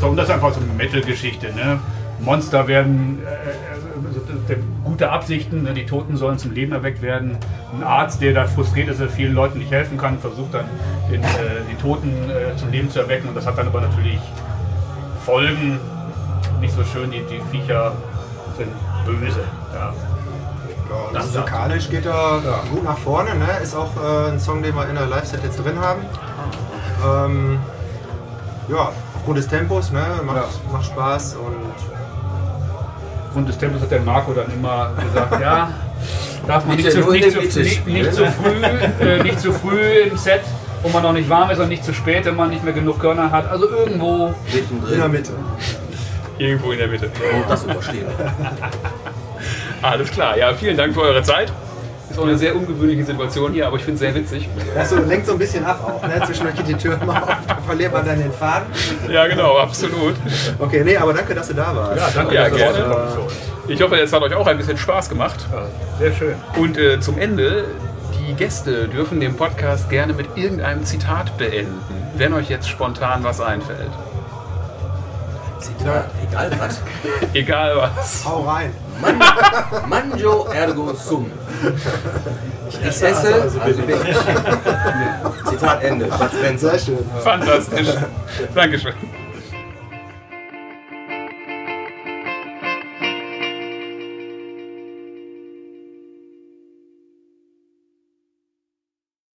Song. Das ist einfach so eine Metal-Geschichte. Ne? Monster werden äh, also, der- gute Absichten, ne? die Toten sollen zum Leben erweckt werden. Ein Arzt, der da frustriert ist, dass er vielen Leuten nicht helfen kann, versucht dann den, äh, die Toten äh, zum Leben zu erwecken. Und das hat dann aber natürlich Folgen. Nicht so schön, die, die Viecher sind böse. Ja. Ja, Das musikalisch geht er gut nach vorne. Ne? Ist auch äh, ein Song, den wir in der Live-Set jetzt drin haben. Ähm, ja, aufgrund des Tempos, ne? macht, macht Spaß und Aufgrund des Tempos hat der Marco dann immer gesagt, ja, darf man nicht zu, nicht, zu, nicht, nicht zu früh, äh, nicht zu früh im Set, wo man noch nicht warm ist und nicht zu spät, wenn man nicht mehr genug Körner hat. Also irgendwo in der. Mitte. Irgendwo in der Mitte. Und das überstehen. [LAUGHS] Alles klar. Ja, vielen Dank für eure Zeit. Ist auch eine sehr ungewöhnliche Situation hier, aber ich finde es sehr witzig. Das so, lenkt so ein bisschen ab auch. Ne? Zwischendurch geht die Tür immer auf, da verliert man dann den Faden. Ja, genau, absolut. Okay, nee, aber danke, dass du da warst. Ja, danke, Ja, gerne. Ich hoffe, es hat euch auch ein bisschen Spaß gemacht. Ja, sehr schön. Und äh, zum Ende, die Gäste dürfen den Podcast gerne mit irgendeinem Zitat beenden, wenn euch jetzt spontan was einfällt. Zitat, egal was. [LAUGHS] Egal was. Hau rein. Manjo ergo sum. Ich esse, also bin ich. [LAUGHS] Zitat Ende. Sehr schön. Fantastisch. Dankeschön.